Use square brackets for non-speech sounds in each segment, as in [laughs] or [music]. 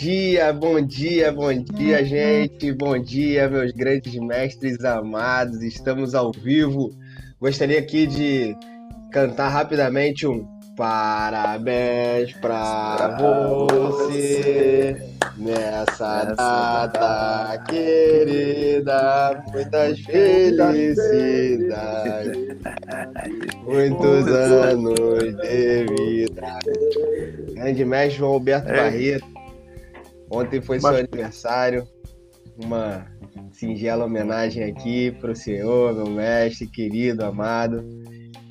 Bom dia, bom dia, bom dia, gente. Bom dia, meus grandes mestres amados. Estamos ao vivo. Gostaria aqui de cantar rapidamente um parabéns para você nessa data querida. Muitas felicidades, muitos anos de vida. Grande mestre João Alberto. Barreto. Ontem foi seu aniversário. Uma singela homenagem aqui para o senhor, meu mestre, querido, amado.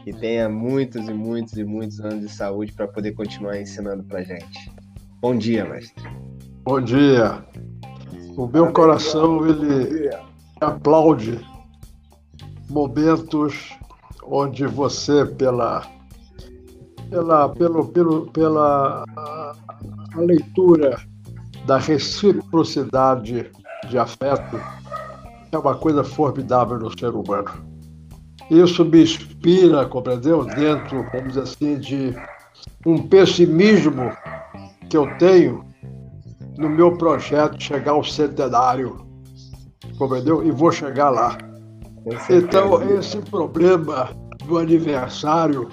Que tenha muitos e muitos e muitos anos de saúde para poder continuar ensinando para gente. Bom dia, mestre. Bom dia. O meu coração ele aplaude momentos onde você pela pela pelo, pelo pela a leitura da reciprocidade de afeto é uma coisa formidável no ser humano. Isso me inspira, compreendeu? Dentro, vamos dizer assim, de um pessimismo que eu tenho no meu projeto chegar ao centenário, compreendeu? E vou chegar lá. Então, esse problema do aniversário,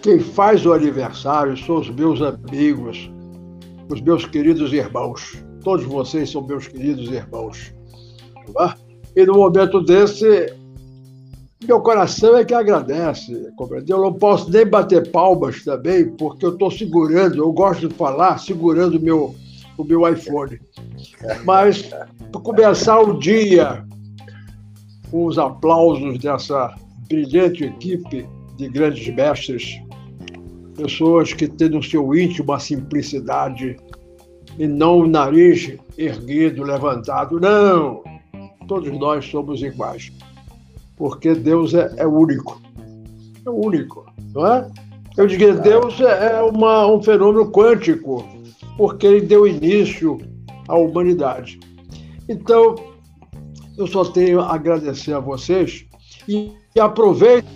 quem faz o aniversário são os meus amigos, os meus queridos irmãos. Todos vocês são meus queridos irmãos. Tá? E no momento desse, meu coração é que agradece, compreendeu? Eu não posso nem bater palmas também, porque eu estou segurando, eu gosto de falar segurando o meu, o meu iPhone. Mas, para começar o dia com os aplausos dessa brilhante equipe de grandes mestres, pessoas que têm no seu íntimo a simplicidade e não o nariz erguido, levantado. Não! Todos nós somos iguais. Porque Deus é, é único. É único, não é? Eu que Deus é, é uma, um fenômeno quântico, porque ele deu início à humanidade. Então, eu só tenho a agradecer a vocês e, e aproveito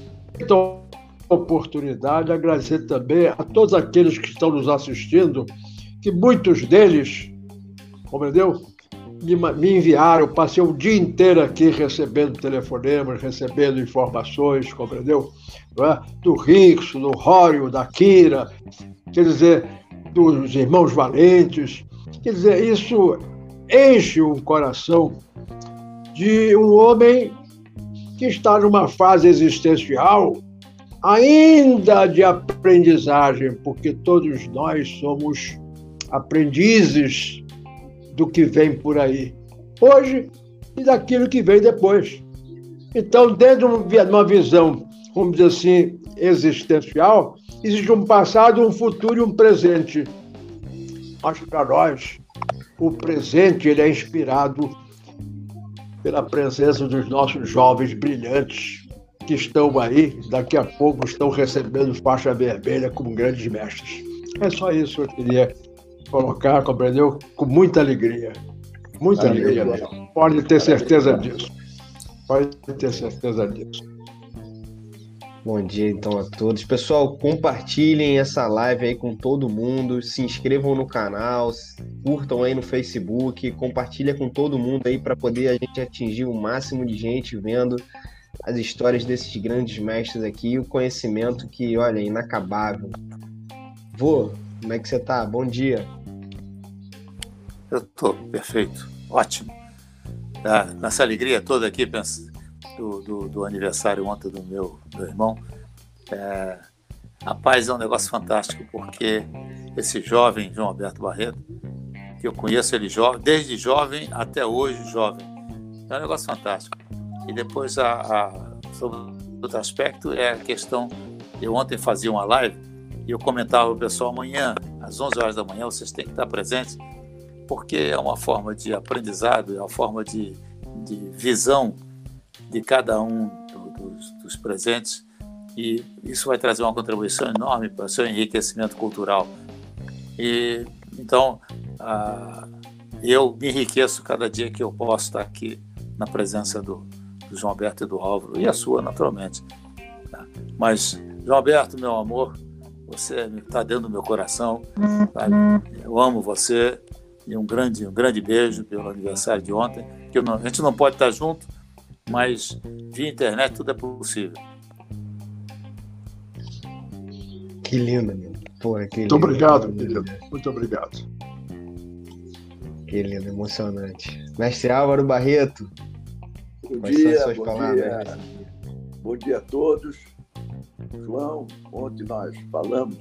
a oportunidade de agradecer também a todos aqueles que estão nos assistindo, que muitos deles, compreendeu? Me, me enviaram, passei o dia inteiro aqui recebendo telefonemas, recebendo informações, compreendeu? É? Do Rickson, do Rório, da Kira, quer dizer, dos irmãos valentes. Quer dizer, isso enche o coração de um homem que está numa fase existencial ainda de aprendizagem, porque todos nós somos aprendizes do que vem por aí, hoje e daquilo que vem depois. Então, dentro de uma visão, vamos dizer assim, existencial, existe um passado, um futuro e um presente. Mas para nós, o presente ele é inspirado pela presença dos nossos jovens brilhantes que estão aí, daqui a pouco estão recebendo faixa vermelha como grandes mestres. É só isso que eu queria colocar, compreendeu? Com muita alegria. Muita alegria mesmo. Pode ter certeza disso. Pode ter certeza disso. Bom dia então a todos. Pessoal, compartilhem essa live aí com todo mundo, se inscrevam no canal, curtam aí no Facebook, compartilha com todo mundo aí para poder a gente atingir o máximo de gente vendo as histórias desses grandes mestres aqui e o conhecimento que, olha, é inacabável. Vô, como é que você tá? Bom dia. Eu tô perfeito, ótimo. Ah, nessa alegria toda aqui, do, do, do, aniversário ontem do meu, meu irmão. É, a paz é um negócio fantástico, porque esse jovem, João Alberto Barreto, que eu conheço ele jovem, desde jovem até hoje jovem, é um negócio fantástico. E depois, a, a, sobre outro aspecto, é a questão. Eu ontem fazia uma live e eu comentava o pessoal amanhã, às 11 horas da manhã, vocês têm que estar presentes, porque é uma forma de aprendizado, é uma forma de, de visão de cada um dos, dos presentes e isso vai trazer uma contribuição enorme para o seu enriquecimento cultural. E então eu me enriqueço cada dia que eu posso estar aqui na presença do, do João Alberto e do Álvaro e a sua naturalmente. Tá? Mas João Alberto, meu amor, você está dentro do meu coração. Tá? Eu amo você E um grande, um grande beijo pelo aniversário de ontem. Que não, a gente não pode estar junto, mas via internet tudo é possível. Que lindo, meu. Pô, que Muito obrigado, querido. Muito obrigado. Que lindo, emocionante. Mestre Álvaro Barreto. Bom dia, bom palavras? dia. Bom dia a todos. João, ontem nós falamos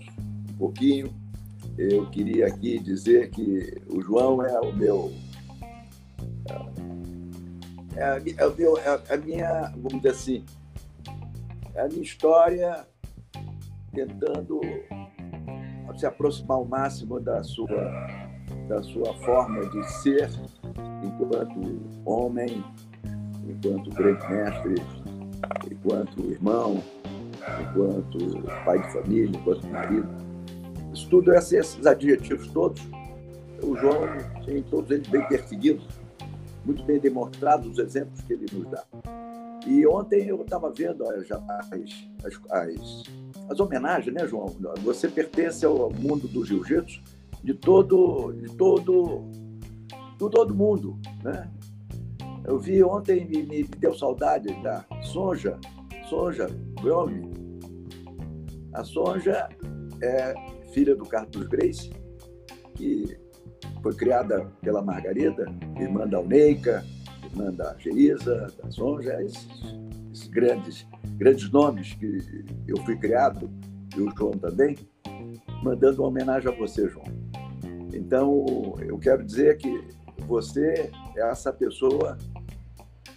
um pouquinho. Eu queria aqui dizer que o João é o meu. É, a, é, o meu, é a minha, vamos dizer assim, é a minha história tentando se aproximar ao máximo da sua, da sua forma de ser enquanto homem, enquanto grande mestre, enquanto irmão, enquanto pai de família, enquanto marido. Isso tudo, esses adjetivos todos, o João tem todos eles bem perseguidos, muito bem demonstrados os exemplos que ele nos dá. E ontem eu estava vendo as, as, as, as, homenagens, né, João? Você pertence ao mundo do jiu-jitsu de todo, de todo, de todo mundo, né? Eu vi ontem, me, me deu saudade da Sonja, Sonja Gromi. A Sonja é filha do Carlos Grace, que foi criada pela Margarida, irmã da Uneica, irmã da Geisa, da Sonja, esses, esses, grandes, grandes nomes que eu fui criado, e o João também, mandando uma homenagem a você, João. Então, eu quero dizer que você é essa pessoa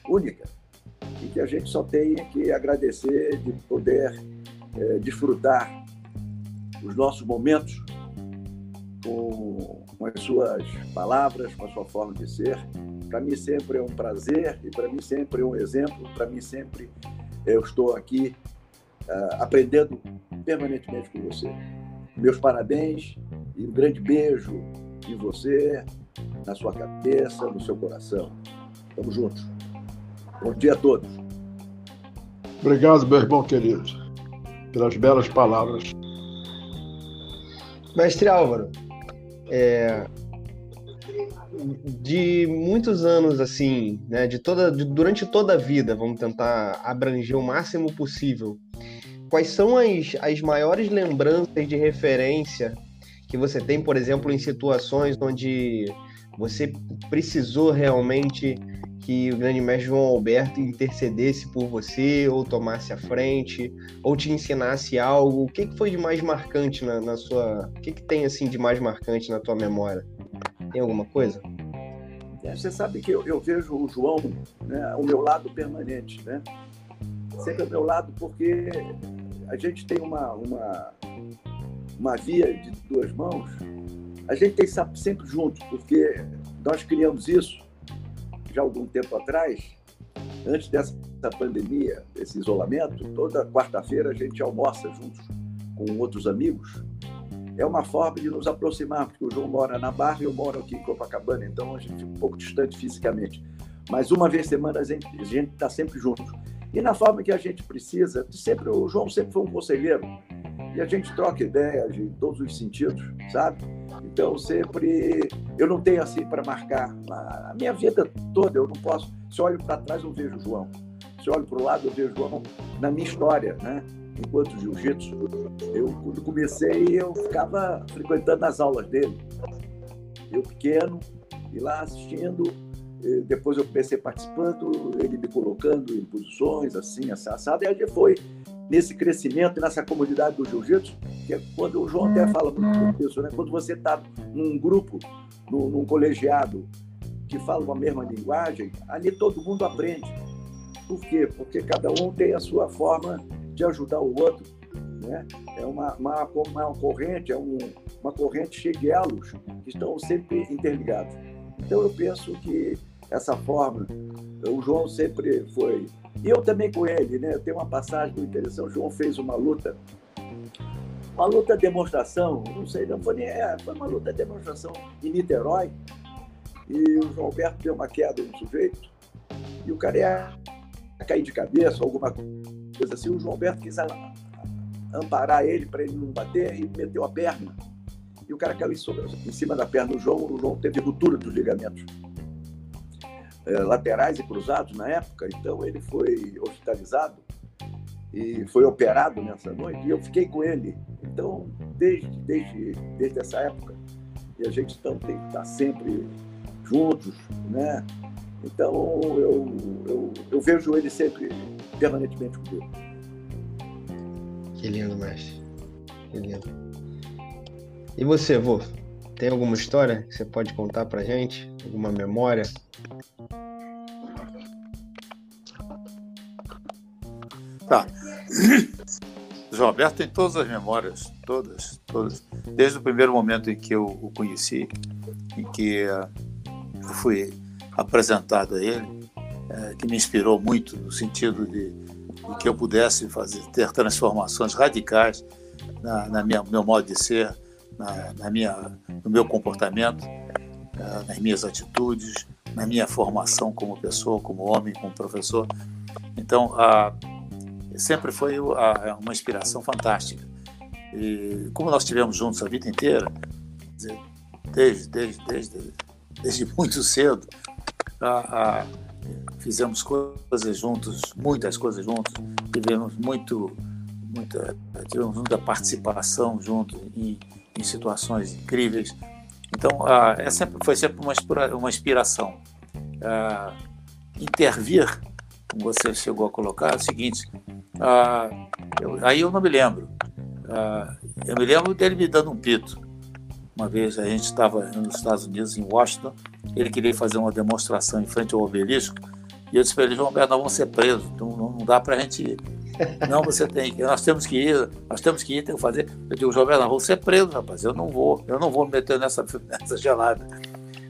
única e que a gente só tem que agradecer de poder é, desfrutar os nossos momentos com, com as suas palavras, com a sua forma de ser. Para mim sempre é um prazer e para mim sempre é um exemplo. Para mim sempre eu estou aqui uh, aprendendo permanentemente com você. Meus parabéns e um grande beijo em você, na sua cabeça, no seu coração. Tamo juntos. Bom dia a todos. Obrigado, meu irmão querido, pelas belas palavras. Mestre Álvaro, é, de muitos anos assim, né, de toda, de, durante toda a vida, vamos tentar abranger o máximo possível. Quais são as, as maiores lembranças de referência que você tem, por exemplo, em situações onde você precisou realmente que o grande mestre João Alberto intercedesse por você, ou tomasse a frente, ou te ensinasse algo? O que, que foi de mais marcante na, na sua. O que, que tem assim de mais marcante na tua memória? Tem alguma coisa? É, você sabe que eu, eu, vejo o João, né, o meu lado permanente, né? Sempre ao meu lado, porque a gente tem uma, uma, uma via de duas mãos, a gente tem que estar sempre junto, porque nós criamos isso já algum tempo atrás, antes dessa pandemia, desse isolamento, toda quarta-feira a gente almoça juntos com outros amigos. É uma forma de nos aproximar, porque o João mora na Barra e eu moro aqui em Copacabana, então a gente fica um pouco distante fisicamente. Mas uma vez por semana a gente está sempre junto. E na forma que a gente precisa, sempre o João sempre foi um conselheiro, e a gente troca ideias em todos os sentidos, sabe? Então, sempre. Eu não tenho assim para marcar. A minha vida toda, eu não posso. Se olho para trás, eu vejo o João. Se olho para o lado, eu vejo o João na minha história, né? Enquanto jiu-jitsu, eu, quando comecei, eu ficava frequentando as aulas dele. Eu pequeno, e lá assistindo. Depois eu comecei participando, ele me colocando em posições assim, assado, e a gente foi nesse crescimento, nessa comunidade do jiu-jitsu, que é quando o João até fala muito disso, né? quando você está num grupo, num, num, colegiado que fala uma mesma linguagem, ali todo mundo aprende. Por quê? Porque cada um tem a sua forma de ajudar o outro. Né? É uma, uma, uma corrente, é um, uma corrente cheia de elos que estão sempre interligados. Então eu penso que essa forma, o João sempre foi e eu também com ele, né? Tem uma passagem muito interessante. O João fez uma luta, uma luta de demonstração, não sei, não foi nem, é, foi uma luta de demonstração em Niterói. E o João Alberto deu uma queda no sujeito e o cara ia cair de cabeça, alguma coisa assim. O João Alberto quis amparar ele para ele não bater e meteu a perna. E o cara caiu em, em cima da perna do João. O João teve ruptura dos ligamentos é, laterais e cruzados na época, então ele foi hospitalizado e foi operado nessa noite e eu fiquei com ele. Então, desde, desde, desde essa época, e a gente então, tem que estar sempre juntos, né? Então, eu, eu, eu vejo ele sempre permanentemente comigo. Que lindo, mestre. Que lindo. E você, vô? Tem alguma história que você pode contar pra gente? Alguma memória? Tá. [clears throat] João Alberto tem todas as memórias, todas, todas, desde o primeiro momento em que eu o conheci, em que uh, fui apresentado a ele, uh, que me inspirou muito no sentido de, de, que eu pudesse fazer ter transformações radicais na, na minha meu modo de ser, na, na minha no meu comportamento, uh, nas minhas atitudes, na minha formação como pessoa, como homem, como professor. Então, a sempre foi uma inspiração fantástica. E como nós estivemos juntos a vida inteira, desde, desde, desde, desde [laughs] muito cedo, a, a, fizemos coisas juntos, muitas coisas juntos, tivemos muito, muita, tivemos muita participação juntos em, em situações incríveis. Então, a, é sempre, foi sempre uma, uma inspiração. A, intervir, como você chegou a colocar, é o seguinte: ah, eu, aí eu não me lembro. Ah, eu me lembro dele me dando um pito. Uma vez a gente estava nos Estados Unidos, em Washington, ele queria fazer uma demonstração em frente ao obelisco, e eu disse para ele, João nós vamos ser presos, não, não dá para a gente. Não, você tem que, nós temos que ir, nós temos que ir, tem que fazer. Eu digo, João nós vamos ser presos, rapaz, eu não vou, eu não vou me meter nessa, [laughs] nessa gelada.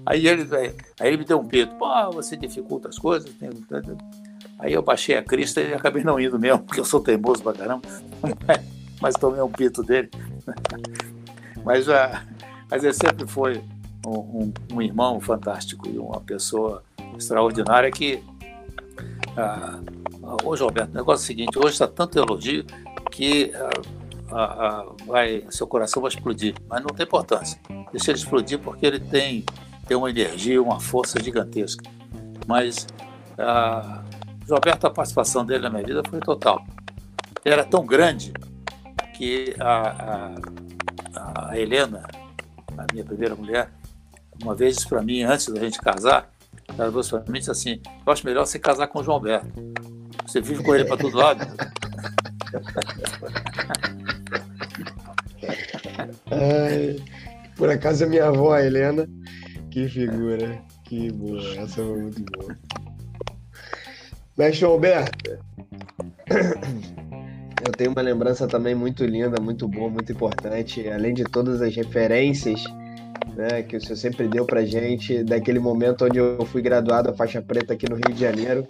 Aí ele, aí ele me deu um pito, pô, você dificulta as coisas, tem, Aí eu baixei a crista e acabei não indo mesmo, porque eu sou teimoso pra caramba, [laughs] mas tomei um pito dele. Mas, uh, mas ele sempre foi um, um, um, irmão fantástico e uma pessoa extraordinária que. Uh, hoje, Roberto, o negócio é o seguinte: hoje está tanto elogio que uh, vai, seu coração vai explodir, mas não tem importância. Deixa ele explodir porque ele tem, tem uma energia, uma força gigantesca. Mas. Uh, Roberto, a participação dele na minha vida foi total. Ele era tão grande que a, a, a Helena, a minha primeira mulher, uma vez disse para mim, antes da gente casar, ela disse para mim assim: Eu acho melhor você casar com o João Alberto. Você vive com ele para todo lado. Ai, por acaso a minha avó, a Helena, que figura, que boa, essa foi muito boa. Mestre Alberto, eu tenho uma lembrança também muito linda, muito boa, muito importante, além de todas as referências né, que o senhor sempre deu pra gente, daquele momento onde eu fui graduado a faixa preta aqui no Rio de Janeiro,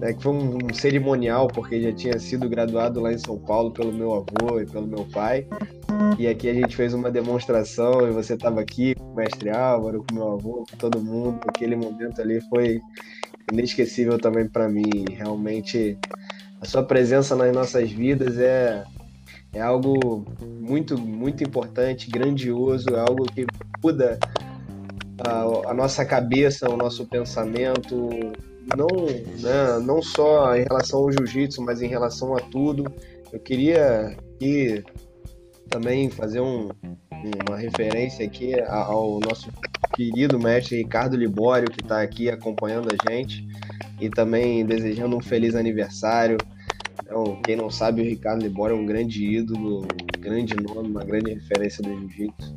né, que foi um, um cerimonial, porque já tinha sido graduado lá em São Paulo pelo meu avô e pelo meu pai. E aqui a gente fez uma demonstração e você estava aqui com o mestre Álvaro, com meu avô, com todo mundo. Aquele momento ali foi inesquecível também para mim. Realmente, a sua presença nas nossas vidas é, é algo muito, muito importante, grandioso, é algo que muda a, a nossa cabeça, o nosso pensamento, não, né, não só em relação ao jiu-jitsu, mas em relação a tudo. Eu queria também fazer um, uma referência aqui ao nosso querido mestre Ricardo Libório, que está aqui acompanhando a gente, e também desejando um feliz aniversário. Então, quem não sabe, o Ricardo Libório é um grande ídolo, um grande nome, uma grande referência do jiu-jitsu.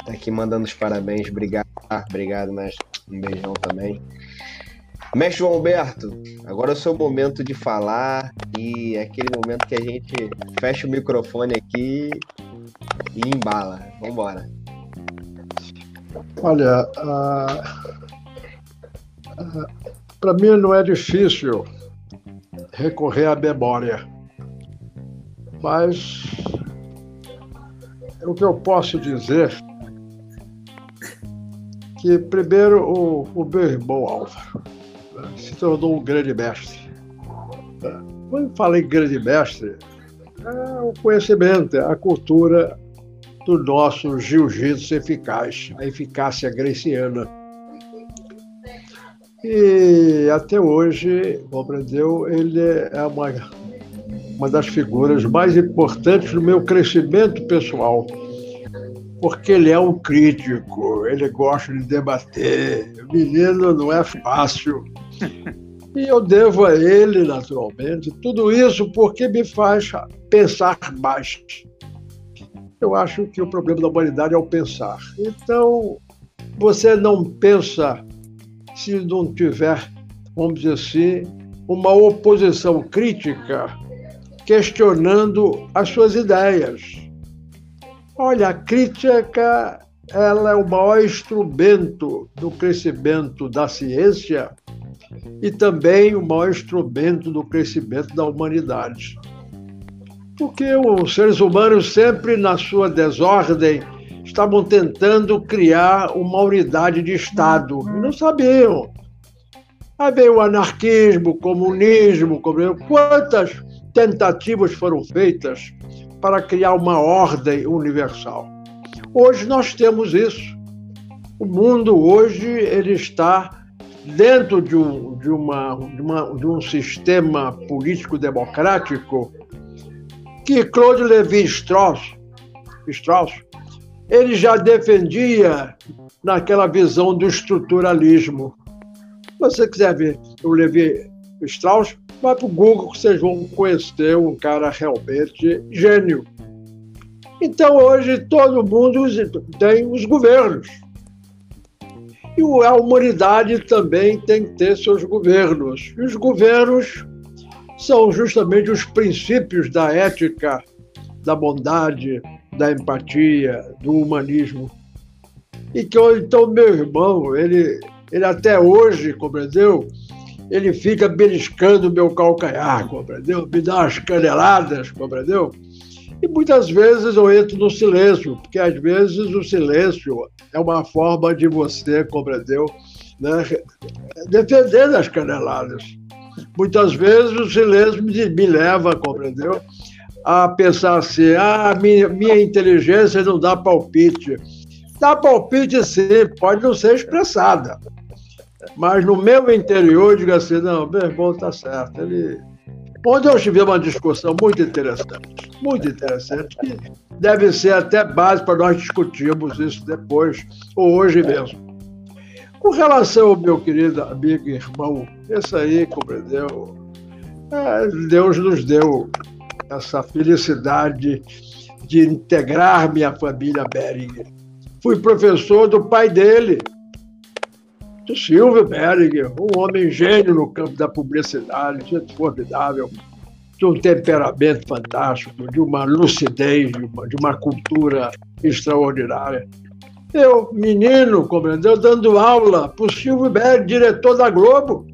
Está aqui mandando os parabéns. Obrigado, obrigado, mestre. Um beijão também. Mestre João Alberto, agora é o seu momento de falar e é aquele momento que a gente fecha o microfone aqui e embala. Vamos embora. Olha, para mim não é difícil recorrer à memória, mas o que eu posso dizer que primeiro o, o meu irmão Álvaro né, se tornou um grande mestre. Quando falei grande mestre, é o conhecimento, é a cultura do nosso jiu-jitsu eficaz, a eficácia greciana. E até hoje, compreendeu, ele é uma, uma das figuras mais importantes no meu crescimento pessoal, porque ele é um crítico, ele gosta de debater. O menino não é fácil. E eu devo a ele, naturalmente, tudo isso porque me faz pensar mais. Eu acho que o problema da humanidade é o pensar. Então, você não pensa se não tiver, vamos dizer assim, uma oposição crítica questionando as suas ideias. Olha, a crítica ela é o maior instrumento do crescimento da ciência e também o maior instrumento do crescimento da humanidade. Porque os seres humanos sempre na sua desordem estavam tentando criar uma unidade de Estado. E não sabiam. Aí veio o anarquismo, o comunismo, quantas tentativas foram feitas para criar uma ordem universal. Hoje nós temos isso. O mundo hoje ele está dentro de um, de uma, de, uma, de um sistema político democrático que Claude Lévi-Strauss Strauss ele já defendia naquela visão do estruturalismo. Se você quiser ver o Levi Strauss, vai para o Google que vocês vão conhecer um cara realmente gênio. Então, hoje, todo mundo tem os governos. E a humanidade também tem que ter seus governos. E os governos são justamente os princípios da ética, da bondade, da empatia, do humanismo. E que então meu irmão, ele, ele até hoje, compreendeu? Ele fica beliscando meu calcanhar, compreendeu? Me dá umas caneladas, compreendeu? E muitas vezes eu entro no silêncio, porque às vezes o silêncio é uma forma de você, compreendeu? Né? Defender das caneladas. Muitas vezes o silêncio me, me leva, compreendeu? A pensar assim: ah, minha, minha inteligência não dá palpite. Dá palpite sim, pode não ser expressada. Mas no meu interior, diga assim: não, meu irmão está certo. Ele... Onde eu tive uma discussão muito interessante, muito interessante, que deve ser até base para nós discutirmos isso depois, ou hoje mesmo. Com relação ao meu querido amigo e irmão, esse aí, compreendeu? É, Deus nos deu essa felicidade de integrar minha família Beringer. Fui professor do pai dele, do Silvio Beringer, um homem gênio no campo da publicidade, gente formidável, de um temperamento fantástico, de uma lucidez, de uma, de uma cultura extraordinária. Eu, menino, compreendeu, dando aula para o Silvio Beringer, diretor da Globo,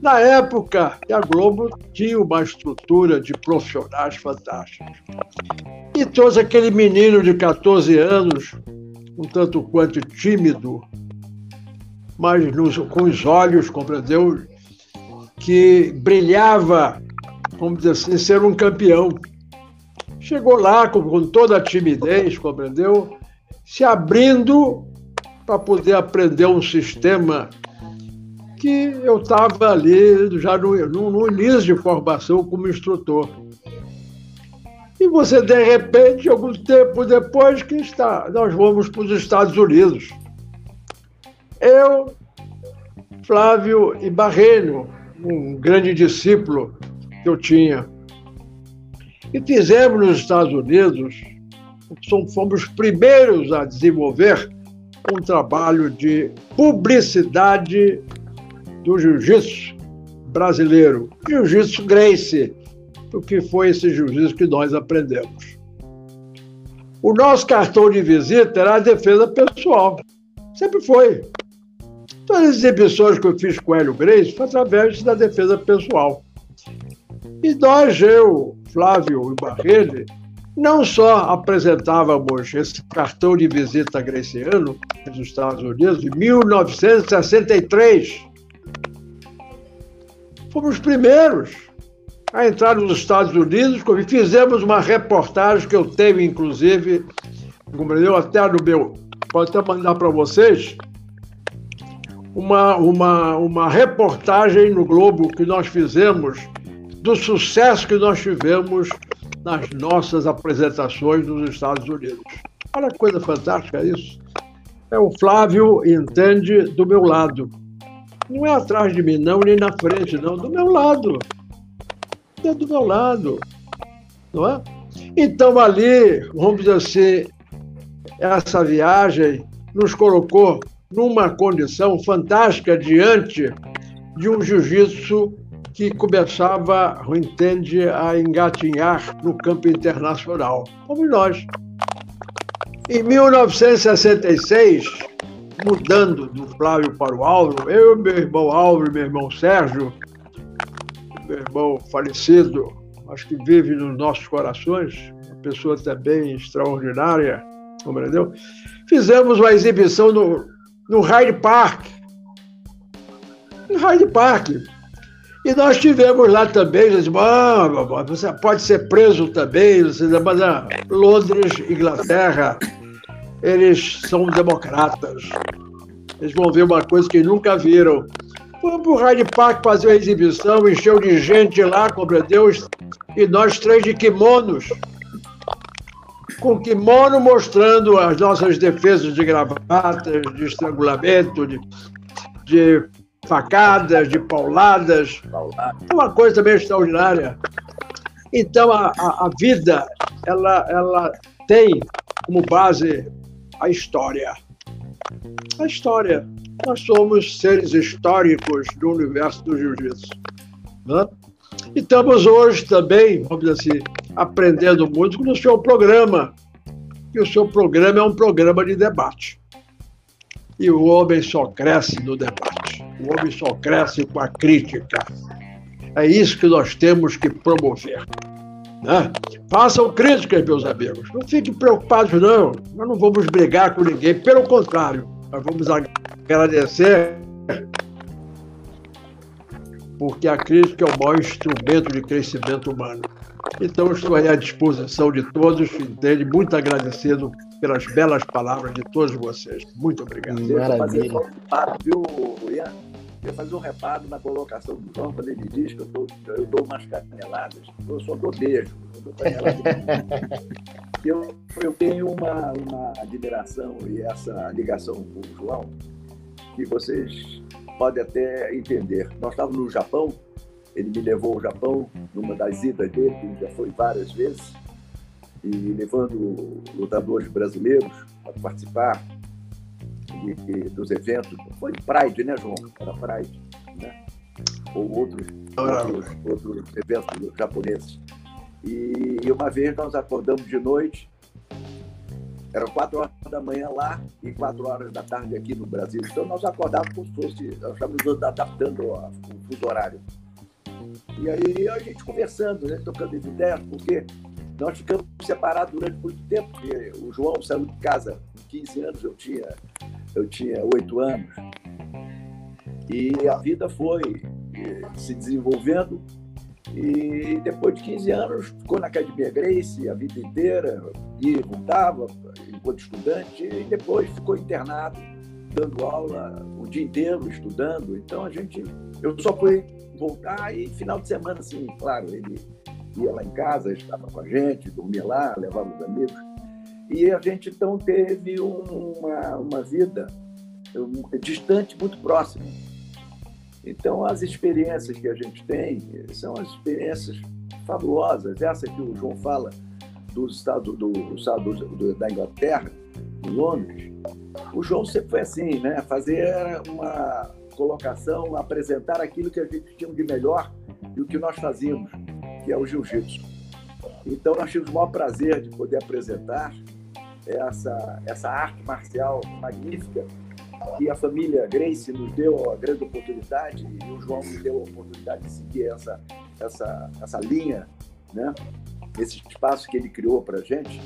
na época, a Globo tinha uma estrutura de profissionais fantásticos. E trouxe aquele menino de 14 anos, um tanto quanto tímido, mas nos, com os olhos, compreendeu? Que brilhava, vamos dizer assim, ser um campeão. Chegou lá com, com toda a timidez, compreendeu? Se abrindo para poder aprender um sistema que eu estava ali já no, no, no, início de formação como instrutor. E você, de repente, algum tempo depois, que está, nós vamos para os Estados Unidos. Eu, Flávio e Barreiro, um grande discípulo que eu tinha, e fizemos nos Estados Unidos, fomos os primeiros a desenvolver um trabalho de publicidade do jiu-jitsu brasileiro, jiu-jitsu Gracie, o que foi esse jiu-jitsu que nós aprendemos. O nosso cartão de visita era a defesa pessoal. Sempre foi. Todas as exibições que eu fiz com o Hélio Grace foi através da defesa pessoal. E nós, eu, Flávio e Barrele, não só apresentávamos esse cartão de visita greciano nos Estados Unidos em 1963, Fomos os primeiros. a entrar nos Estados Unidos, fizemos uma reportagem que eu tenho, inclusive, compreendeu? Até no meu. Pode até mandar para vocês. Uma, uma, uma reportagem no Globo que nós fizemos do sucesso que nós tivemos nas nossas apresentações nos Estados Unidos. Olha que coisa fantástica isso. É o Flávio entende do meu lado. Não é atrás de mim, não, nem na frente, não. Do meu lado. É do meu lado. Não é? Então, ali, vamos dizer assim, essa viagem nos colocou numa condição fantástica diante de um jiu-jitsu que começava, entende, a engatinhar no campo internacional, como nós. Em 1966, mudando do Flávio para o Álvaro, eu, meu irmão Álvaro, meu irmão Sérgio, meu irmão falecido, acho que vive nos nossos corações, uma pessoa também extraordinária, compreendeu? Fizemos uma exibição no, no Hyde Park. No Hyde Park. E nós tivemos lá também, disse, ah, você pode ser preso também, mas ah, Londres, Inglaterra, eles são democratas. Eles vão ver uma coisa que nunca viram. Fomos para o Hyde Park fazer uma exibição, encheu de gente lá, compreendeu? E nós três de kimonos com kimono mostrando as nossas defesas de gravatas, de estrangulamento, de, de facadas, de pauladas. Uma coisa também extraordinária. Então, a, a, a vida, ela, ela tem como base a história. A história. Nós somos seres históricos do universo do jiu-jitsu. Né? E estamos hoje também, vamos dizer assim, aprendendo muito no seu programa. E o seu programa é um programa de debate. E o homem só cresce no debate. O homem só cresce com a crítica. É isso que nós temos que promover. Né? Façam críticas, meus amigos. Não fiquem preocupados, não. Nós não vamos brigar com ninguém. Pelo contrário, nós vamos agradecer porque a crítica é o maior instrumento de crescimento humano. Então, estou aí à disposição de todos, entende? Muito agradecido pelas belas palavras de todos vocês. Muito obrigado. Maravilha. Viu, Ian? Eu fazer um reparo na colocação do João, quando ele diz que eu dou, eu dou umas caneladas. Eu só dou beijo, eu dou caneladas. [laughs] eu, eu tenho uma, uma admiração e essa ligação com o João que vocês podem até entender. Nós estávamos no Japão ele me levou ao Japão numa das idas dele, que já foi várias vezes, e levando lutadores brasileiros para participar de, de, dos eventos. Foi Pride, né, João? Era Pride, né? Ou outros, outros, outros eventos japoneses. E, e uma vez nós acordamos de noite eram quatro horas da manhã lá e quatro horas da tarde aqui no Brasil. Então nós acordávamos como se fosse, nós estávamos adaptando o fuso horário. E aí a gente conversando, né, tocando as ideias, porque nós ficamos separados durante muito tempo, porque o João saiu de casa com 15 anos, eu tinha, eu tinha 8 anos. E a vida foi eh, se desenvolvendo e depois de 15 anos ficou na Academia Grace a vida inteira, e voltava enquanto estudante, e depois ficou internado, dando aula o dia inteiro, estudando. Então a gente. Eu só fui voltar e final de semana, assim, claro, ele ia lá em casa, estava com a gente, dormia lá, levava os amigos. E a gente então teve uma, uma vida distante, muito próxima. Então, as experiências que a gente tem são as experiências fabulosas. Essa que o João fala do, do, do, da Inglaterra, de Londres, o João sempre foi assim, né? Fazer uma, colocação, apresentar aquilo que a gente tinha de melhor e o que nós fazíamos, que é o jiu-jitsu. Então, nós tivemos o maior prazer de poder apresentar essa, essa arte marcial magnífica que a família Grace nos deu a grande oportunidade e o João nos deu a oportunidade de seguir essa, essa, essa linha, né? esse espaço que ele criou para a gente,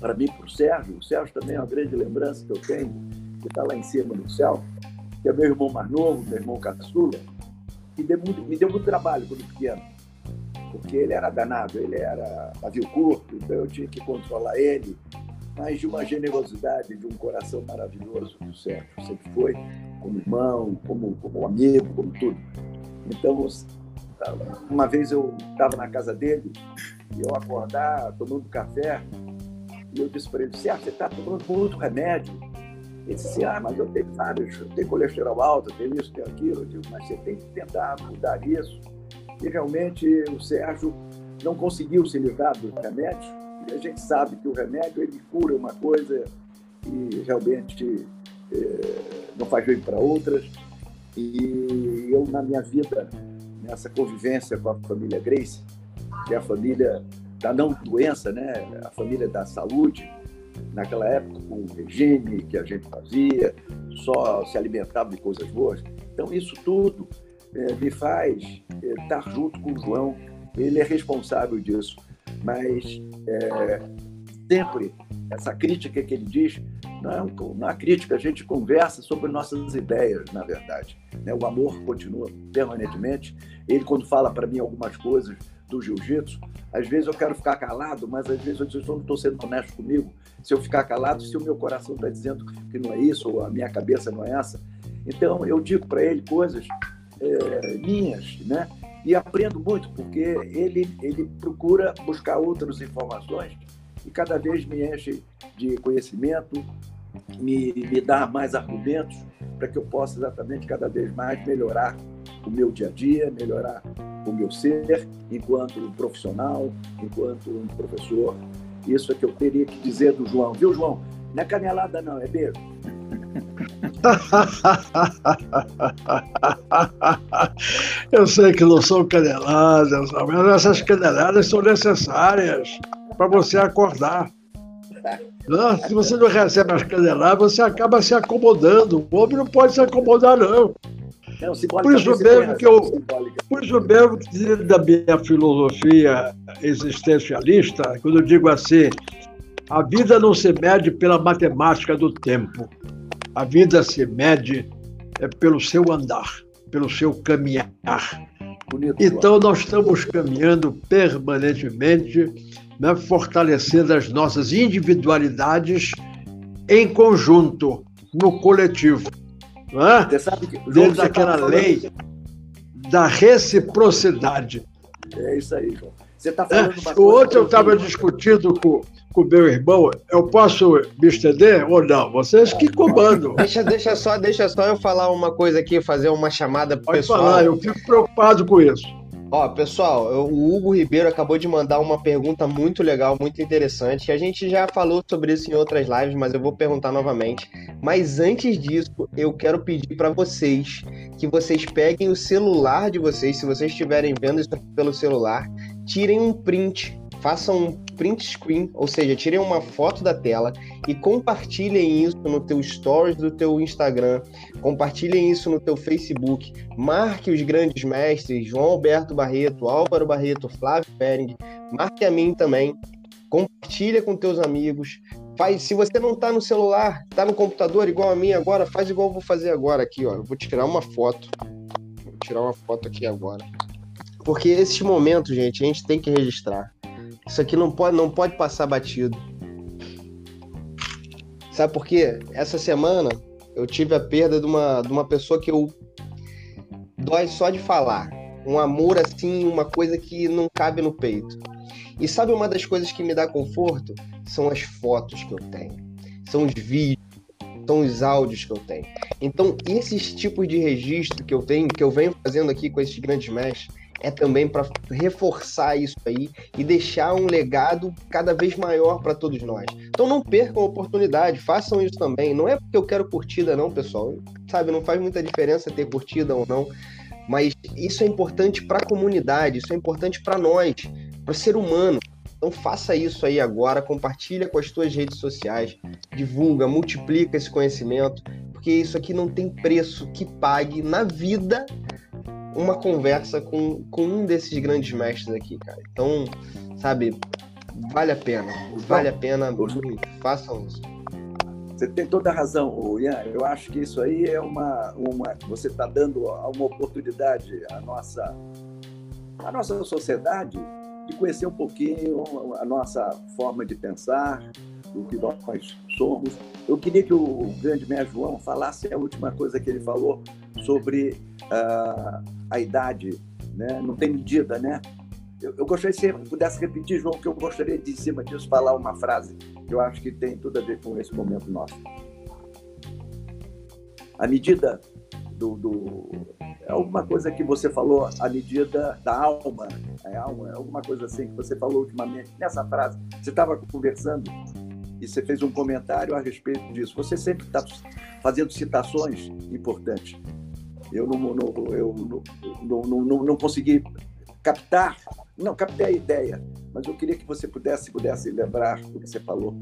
para mim, para o Sérgio. O Sérgio também é uma grande lembrança que eu tenho, que está lá em cima no céu que é meu irmão mais novo, meu irmão caçula, que deu muito, me deu muito trabalho quando pequeno. porque ele era danado, ele era pavio curto, então eu tinha que controlar ele, mas de uma generosidade, de um coração maravilhoso do Sérgio, sempre foi, como irmão, como, como amigo, como tudo. Então, uma vez eu estava na casa dele, e eu acordar, tomando café, e eu disse para ele, Sérgio, você está tomando muito remédio? Ele disse ah, mas eu tenho vários, eu tenho colesterol alto, eu tenho isso, tenho aquilo. Eu digo, mas você tem que tentar mudar isso. E realmente o Sérgio não conseguiu se livrar dos remédios. A gente sabe que o remédio ele cura uma coisa e realmente é, não faz bem para outras. E eu, na minha vida, nessa convivência com a família Grace, que é a família da não doença, né? a família da saúde, naquela época com o regime que a gente fazia, só se alimentava de coisas boas. Então, isso tudo é, me faz é, estar junto com o João. Ele é responsável disso. Mas é, sempre essa crítica que ele diz não é, uma crítica, a gente conversa sobre nossas ideias, na verdade. Né? O amor continua permanentemente. Ele, quando fala para mim algumas coisas do jiu-jitsu, às vezes eu quero ficar calado, mas às vezes eu digo, não estou sendo honesto comigo. Se eu ficar calado, se o meu coração está dizendo que não é isso, ou a minha cabeça não é essa. Então, eu digo para ele coisas é, minhas, né? E aprendo muito, porque ele, ele procura buscar outras informações e cada vez me enche de conhecimento, me, me dá mais argumentos para que eu possa exatamente cada vez mais melhorar o meu dia a dia, melhorar o meu ser enquanto profissional, enquanto um professor. Isso é que eu teria que dizer do João. Viu, João? Não é canelada, não, é beijo. [laughs] [laughs] eu sei que não são caneladas, mas essas caneladas são necessárias para você acordar. Não, se você não recebe as caneladas, você acaba se acomodando. O homem não pode se acomodar, não. Não, por isso mesmo que eu, por isso mesmo que da minha filosofia existencialista, quando eu digo assim, a vida não se mede pela matemática do tempo. A vida se mede é pelo seu andar, pelo seu caminhar. Bonito, então nós estamos caminhando permanentemente, né, fortalecendo as nossas individualidades em conjunto, no coletivo. Hã? Você sabe que, Dentro daquela tá lei da reciprocidade. É isso aí, João. Você está falando é, uma Ontem eu estava discutindo com, com meu irmão. Eu posso me estender ou não? Vocês que comandam. Deixa, deixa, só, deixa só eu falar uma coisa aqui, fazer uma chamada pro Pode pessoal. falar, eu fico preocupado com isso. Ó, pessoal, o Hugo Ribeiro acabou de mandar uma pergunta muito legal, muito interessante, a gente já falou sobre isso em outras lives, mas eu vou perguntar novamente. Mas antes disso, eu quero pedir para vocês que vocês peguem o celular de vocês, se vocês estiverem vendo isso pelo celular, tirem um print façam um print screen, ou seja, tirem uma foto da tela e compartilhem isso no teu stories do teu Instagram, compartilhem isso no teu Facebook, marque os grandes mestres, João Alberto Barreto, Álvaro Barreto, Flávio Pering, marque a mim também, compartilha com teus amigos, faz, se você não está no celular, está no computador igual a mim agora, faz igual eu vou fazer agora aqui, ó, eu vou tirar uma foto, vou tirar uma foto aqui agora. Porque esses momentos, gente, a gente tem que registrar. Isso aqui não pode, não pode passar batido. Sabe por quê? Essa semana eu tive a perda de uma, de uma pessoa que eu dói só de falar. Um amor assim, uma coisa que não cabe no peito. E sabe uma das coisas que me dá conforto? São as fotos que eu tenho. São os vídeos, são os áudios que eu tenho. Então, esses tipos de registro que eu tenho, que eu venho fazendo aqui com esses grandes mestres, é também para reforçar isso aí e deixar um legado cada vez maior para todos nós. Então não percam a oportunidade, façam isso também. Não é porque eu quero curtida, não, pessoal. Sabe, não faz muita diferença ter curtida ou não. Mas isso é importante para a comunidade, isso é importante para nós, para o ser humano. Então faça isso aí agora, compartilha com as suas redes sociais, divulga, multiplica esse conhecimento, porque isso aqui não tem preço que pague na vida uma conversa com, com um desses grandes mestres aqui, cara. Então, sabe, vale a pena. Vale a pena. Façam isso. Você tem toda a razão, Ian. Eu acho que isso aí é uma. uma você está dando uma oportunidade à nossa, a nossa sociedade, de conhecer um pouquinho a nossa forma de pensar, o que nós somos. Eu queria que o grande mestre João falasse a última coisa que ele falou sobre uh, a idade, né? não tem medida, né? Eu, eu gostaria que você pudesse repetir, João, que eu gostaria de, em cima disso, falar uma frase que eu acho que tem tudo a ver com esse momento nosso. A medida do, do é alguma coisa que você falou, a medida da alma, é alma, é alguma coisa assim que você falou ultimamente nessa frase. Você estava conversando e você fez um comentário a respeito disso. Você sempre está fazendo citações importantes. Eu não, não eu não, não, não, não consegui captar, não captei a ideia, mas eu queria que você pudesse pudesse lembrar o que você falou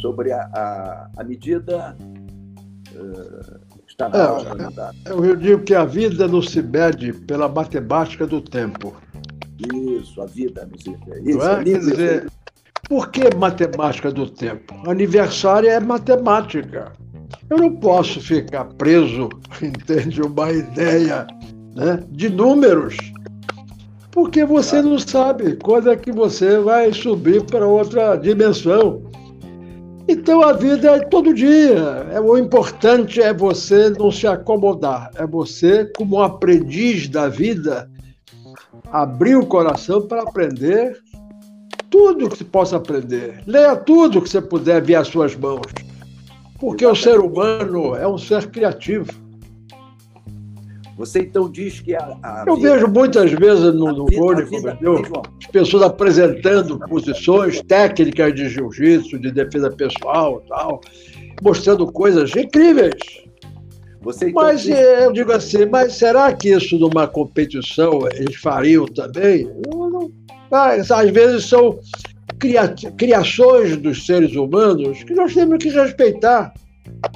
sobre a, a, a medida uh, está na hora, é, Eu digo que a vida não se mede pela matemática do tempo. Isso, a vida não se mede. Isso, é? Quer dizer, por que matemática do tempo? Aniversário é matemática. Eu não posso ficar preso, [laughs] entende, uma ideia né, de números, porque você não sabe quando é que você vai subir para outra dimensão. Então a vida é todo dia. É, o importante é você não se acomodar. É você, como aprendiz da vida, abrir o coração para aprender tudo que você possa aprender. Leia tudo que você puder ver às suas mãos. Porque o ser humano é um ser criativo. Você então diz que a. a eu vida, vejo muitas vezes no, no Cônico, as pessoas apresentando posições técnicas de jiu-jitsu, de defesa pessoal tal, mostrando coisas incríveis. Você, então, mas diz... eu digo assim, mas será que isso numa competição eles fariam também? Eu não, às vezes são cria criações dos seres humanos que nós temos que respeitar,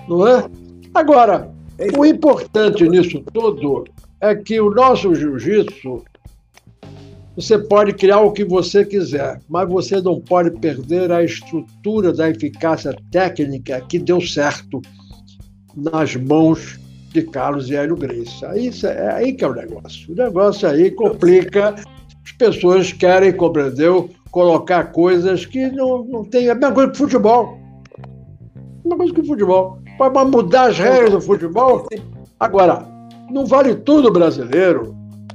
não é? Agora, o importante nisso tudo é que o nosso jiu-jitsu, você pode criar o que você quiser, mas você não pode perder a estrutura da eficácia técnica que deu certo nas mãos de Carlos e Hélio Grace. Aí, é aí que é o negócio. O negócio aí complica as pessoas querem, compreendeu, colocar coisas que não, não tem. É a mesma coisa que futebol. A mesma coisa que futebol. Pode mudar as regras do futebol. Agora, não vale tudo brasileiro.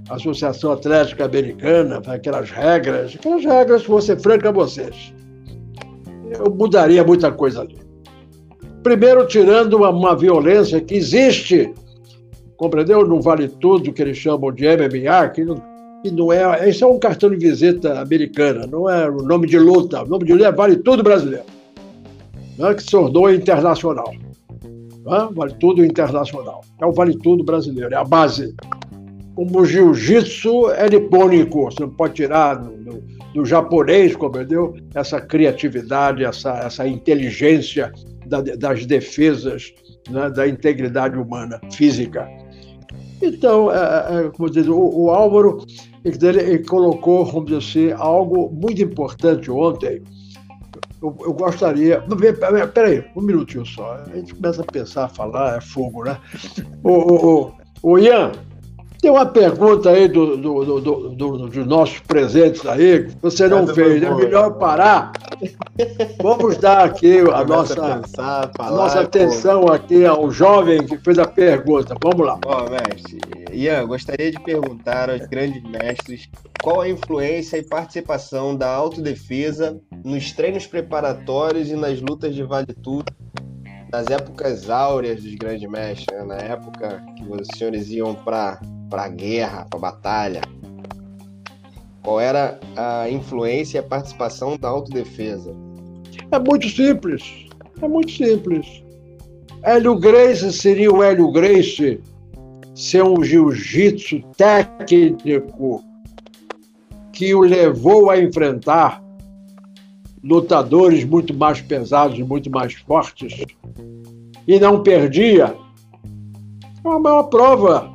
A Associação Atlética Americana, aquelas regras, aquelas regras, vou ser franco a vocês. Eu mudaria muita coisa ali. Primeiro, tirando uma, uma violência que existe, compreendeu? Não vale tudo que eles chamam de MMA, que não, e não é. Isso é um cartão de visita americana, não é o nome de luta. O nome de luta é vale tudo brasileiro. Não é que se tornou internacional. É? Vale tudo internacional. É o vale tudo brasileiro, é a base. Como o jiu-jitsu é nipônico, você não pode tirar do, do, do japonês, compreendeu? Essa criatividade, essa, essa inteligência da, das defesas né, da integridade humana, física. Então, é, é, como diz, o, o Álvaro ele, ele, colocou, vamos dizer assim, algo muito importante ontem. Eu, eu gostaria. Peraí, um minutinho só. A gente começa a pensar, a falar, é fogo, né? O, Ian, tem uma pergunta aí do, do, do, do, dos nossos presentes aí, que você não fez. É melhor parar. Vamos dar aqui a nossa, a, pensar, falar, a nossa atenção pô. aqui ao jovem que fez a pergunta. Vamos lá. Ó, mestre, Ian, gostaria de perguntar aos grandes mestres qual a influência e participação da autodefesa nos treinos preparatórios e nas lutas de vale tudo nas épocas áureas dos grandes mestres, na época que os senhores iam para para a guerra, para a batalha? Qual era a influência e a participação da autodefesa? É muito simples. É muito simples. Hélio Grace seria o Hélio Grace ser um jiu-jitsu técnico que o levou a enfrentar lutadores muito mais pesados muito mais fortes e não perdia. É uma maior prova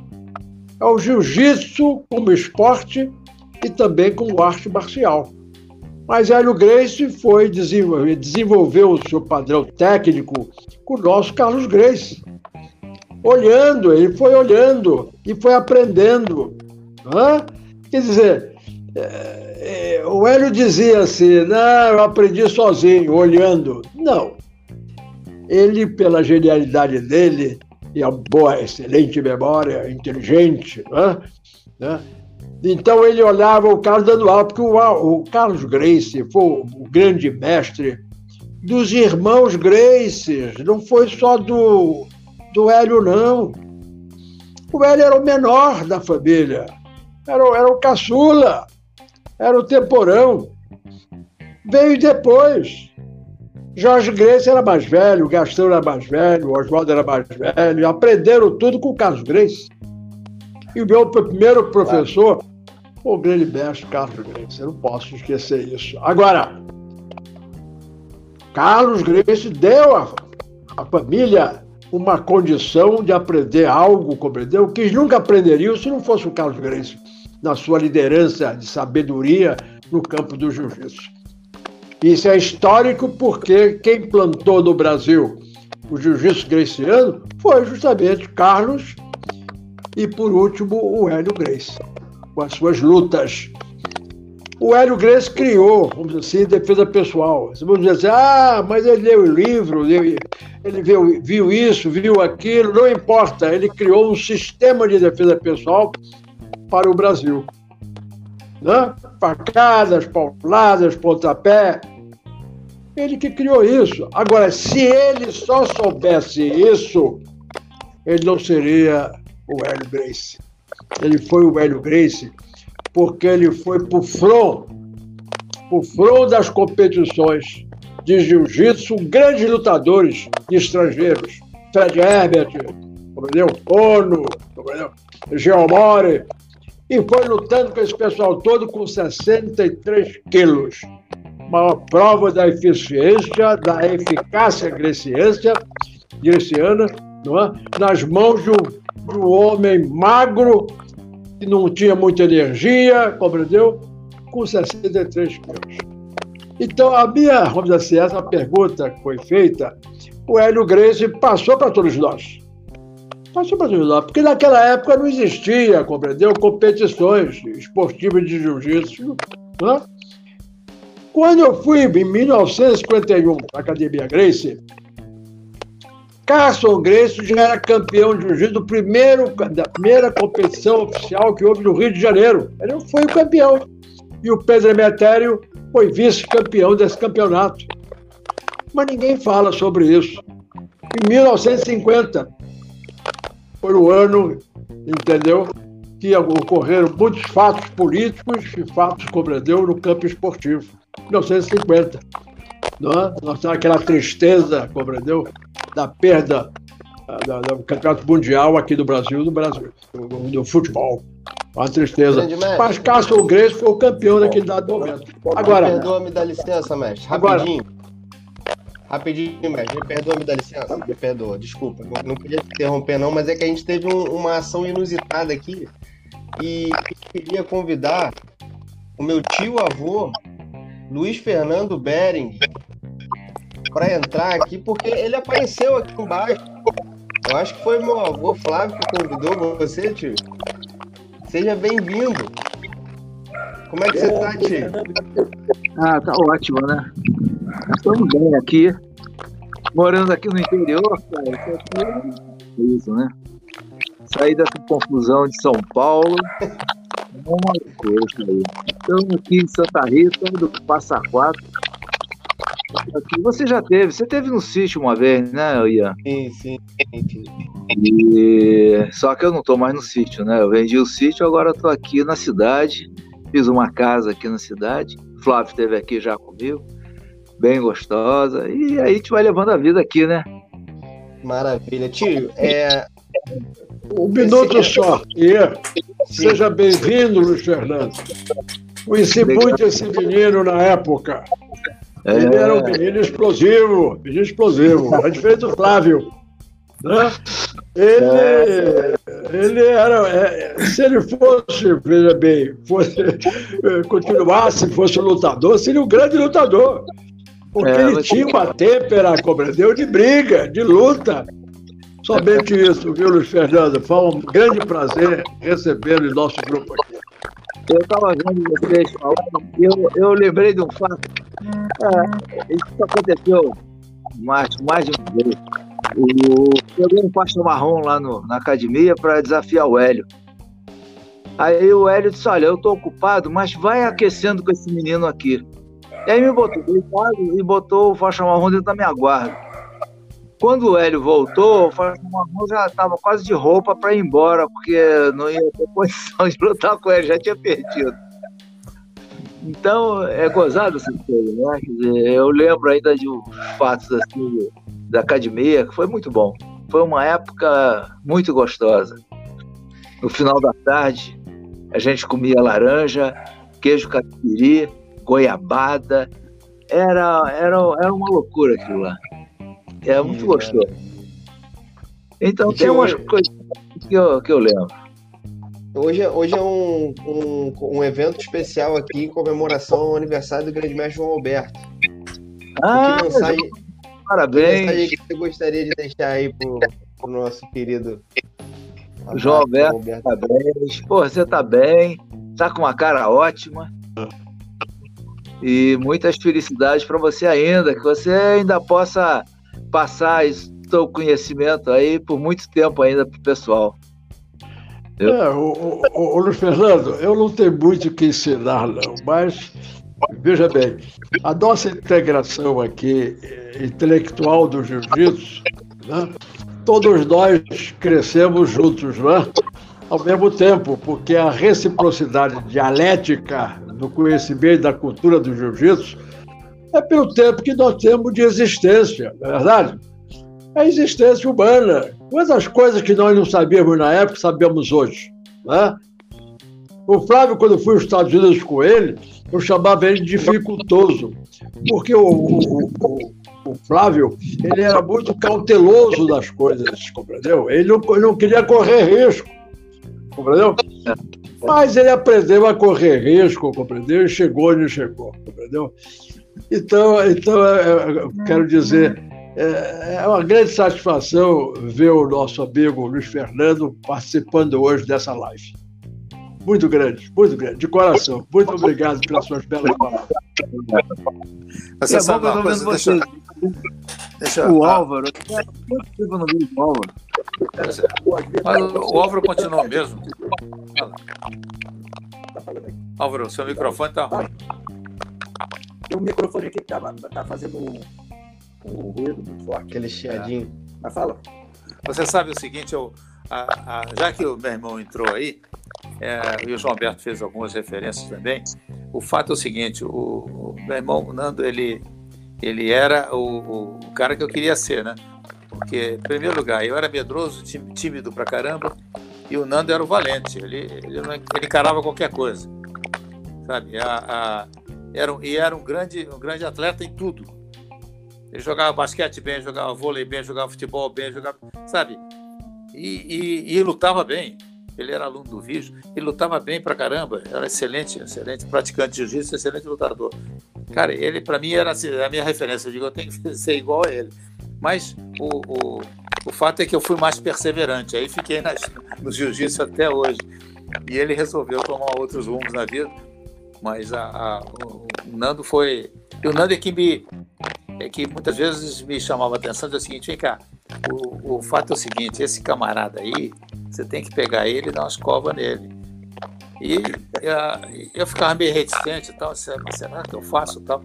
é o jiu-jitsu como esporte e também como arte marcial. Mas Hélio Grace foi desenvolver, desenvolveu o seu padrão técnico com o nosso Carlos Grace. Olhando, ele foi olhando e foi aprendendo. Né? Quer dizer, é, é, o Hélio dizia assim: não, eu aprendi sozinho, olhando. Não. Ele, pela genialidade dele, e a boa, excelente memória, inteligente, né? né? Então ele olhava o Carlos dando aula, porque o, o Carlos Grace foi o grande mestre dos irmãos Grace, não foi só do, do Hélio, não. O Hélio era o menor da família, era, era o caçula, era o temporão. Veio depois. Jorge Grace era mais velho, Gastão era mais velho, Oswaldo era mais velho, aprenderam tudo com o Carlos Grace. E o meu primeiro professor, o grande mestre Carlos Grace, eu não posso esquecer isso. Agora, Carlos Grace deu à, família uma condição de aprender algo, compreendeu? Que nunca aprenderiam se não fosse o Carlos Grace, na sua liderança de sabedoria no campo do jiu-jitsu. Isso é histórico porque quem plantou no Brasil o jiu-jitsu greciano foi justamente Carlos e, por último, o Hélio Grace, com as suas lutas. O Hélio Grace criou, vamos dizer assim, defesa pessoal. Vamos dizer assim, ah, mas ele leu o livro, ele viu, viu isso, viu aquilo, não importa. Ele criou um sistema de defesa pessoal para o Brasil. Né? Facadas, pauladas, pontapé, ele que criou isso. Agora, se ele só soubesse isso, ele não seria o Hélio Grace. Ele foi o Hélio Grace porque ele foi para o front, o front das competições de jiu-jitsu, grandes lutadores de estrangeiros. Fred Herbert, entendeu? Ono, entendeu? Geomore. E foi lutando com esse pessoal todo com 63 quilos uma prova da eficiência, da eficácia greciana, é? nas mãos de um, de um homem magro, que não tinha muita energia, compreendeu? Com 63 quilos. Então, a minha, vamos dizer assim, essa pergunta que foi feita, o Hélio Gracie passou para todos nós. Passou para todos nós, porque naquela época não existia, compreendeu? Competições esportivas de jiu-jitsu. É? Quando eu fui em 1951 para a Academia Grace, Carson Grace já era campeão de jiu-jitsu primeiro, da primeira competição oficial que houve no Rio de Janeiro. Ele foi o campeão. E o Pedro Emetério foi vice-campeão desse campeonato. Mas ninguém fala sobre isso. Em 1950 foi o ano, entendeu? Que ocorreram muitos fatos políticos e fatos, compreendeu, no campo esportivo. 1950. É? Nós temos aquela tristeza, compreendeu? Da perda ah, do campeonato mundial aqui do Brasil, do Brasil, do, do futebol. Uma tristeza. Mas Cássio Grace foi o campeão naquele dado momento. Agora. Perdoa-me, dá licença, mestre. Rapidinho. Agora, Rapidinho, mestre. Me perdoa, me dá licença. Me perdoa, desculpa. Não, queria te interromper, não, mas é que a gente teve um, uma ação inusitada aqui. E queria convidar o meu tio-avô Luiz Fernando Bering para entrar aqui, porque ele apareceu aqui embaixo. Eu acho que foi meu avô Flávio que convidou você, tio. Seja bem-vindo. Como é que você tá, tio? Ah, tá ótimo, né? Estamos bem aqui. Morando aqui no interior, cara. Isso, é isso né? Saí dessa confusão de São Paulo uma coisa aí. Estamos aqui em Santa Rita, do Passa Quatro. Você já teve, você teve no sítio uma vez, né, Ian? Sim, sim. E... Só que eu não estou mais no sítio, né? Eu vendi o sítio, agora estou aqui na cidade. Fiz uma casa aqui na cidade. O Flávio esteve aqui já comigo, bem gostosa. E aí a gente vai levando a vida aqui, né? Maravilha. Tio, é, um minuto só. Yeah. Seja bem-vindo, Luiz Fernando. Conheci muito esse menino na época. É. Ele era um menino explosivo, menino explosivo, a diferente do Flávio. Né? Ele, é. ele era. É, se ele fosse, veja bem, fosse, continuasse, fosse lutador, seria um grande lutador. Porque é, ele tinha uma têmpera, compreendeu, de briga, de luta. Somente isso, viu, Luiz Fernando? Foi um grande prazer recebê-lo em nosso grupo aqui. Eu estava vendo vocês falando, eu, eu lembrei de um fato. É, isso aconteceu mais, mais de uma vez. O, eu um faixa marrom lá no, na academia para desafiar o Hélio. Aí o Hélio disse: Olha, eu estou ocupado, mas vai aquecendo com esse menino aqui. E aí me botou deitado e botou o faixa marrom dentro da minha guarda. Quando o Hélio voltou, o marrom já estava quase de roupa para ir embora, porque não ia ter [laughs] condição de lutar com ele, já tinha perdido. Então, é gozado essa coisa, né? Dizer, eu lembro ainda de fatos assim da academia, que foi muito bom. Foi uma época muito gostosa. No final da tarde, a gente comia laranja, queijo catupiry, goiabada. Era, era, era uma loucura aquilo lá. Era muito gostoso. Então, tem umas coisas que eu, que eu lembro. Hoje, hoje é um, um, um, evento especial aqui em comemoração ao aniversário do grande mestre João Alberto. Ah, mensagem, parabéns. Que mensagem que você gostaria de deixar aí pro, pro nosso querido João Alberto, Alberto, parabéns. Pô, você tá bem, tá com uma cara ótima. E muitas felicidades para você ainda, que você ainda possa passar esse seu conhecimento aí por muito tempo ainda pro pessoal. É, o, o, o, Luiz Fernando, eu não tenho muito o que ensinar, não, mas veja bem, a nossa integração aqui eh, intelectual do jiu-jitsu, né, todos nós crescemos juntos, né? ao mesmo tempo, porque a reciprocidade dialética do conhecimento da cultura do jiu-jitsu é pelo tempo que nós temos de existência, não é verdade? A existência humana. Quantas coisas que nós não sabíamos na época, sabemos hoje. Né? O Flávio, quando eu fui aos Estados Unidos com ele, eu chamava ele de dificultoso, porque o, o, o, o Flávio ele era muito cauteloso das coisas, compreendeu? Ele não, não queria correr risco, compreendeu? Mas ele aprendeu a correr risco, compreendeu? E chegou onde chegou, compreendeu? Então, então eu quero dizer, é, é uma grande satisfação ver o nosso amigo Luiz Fernando participando hoje dessa live. Muito grande, muito grande, de coração. Muito obrigado pelas suas belas palavras. Você é sabe uma coisa, deixa, deixa, o Álvaro, eu não vi o Álvaro. Mas o Álvaro continua mesmo. Álvaro, seu microfone está ruim. O microfone aqui está tá fazendo um um ruído muito forte. Aquele chiadinho. É. Mas fala. Você sabe o seguinte, eu, a, a, já que o meu irmão entrou aí, é, e o João Alberto fez algumas referências também, o fato é o seguinte, o, o meu irmão o Nando, ele, ele era o, o, cara que eu queria ser, né? Porque, em primeiro lugar, eu era medroso, tímido pra caramba, e o Nando era o valente, ele, ele, ele encarava qualquer coisa, sabe? A, a, era, e era um grande, um grande atleta em tudo, ele jogava basquete bem, jogava vôlei bem, jogava futebol bem, jogava, sabe? E, e, e lutava bem. Ele era aluno do Vídeo, ele lutava bem pra caramba, era excelente, excelente praticante de jiu-jitsu, excelente lutador. Cara, ele para mim era assim, a minha referência, eu digo, eu tenho que [laughs] ser igual a ele. Mas o, o, o fato é que eu fui mais perseverante, aí fiquei nas, no jiu-jitsu até hoje. E ele resolveu tomar outros rumos na vida, mas a, a, o, o Nando foi. E o Nando é que me, é que muitas vezes me chamava a atenção é o seguinte, vem cá, o, o fato é o seguinte, esse camarada aí, você tem que pegar ele e dar umas covas nele. E eu, eu ficava meio reticente e tal, será que eu faço tal?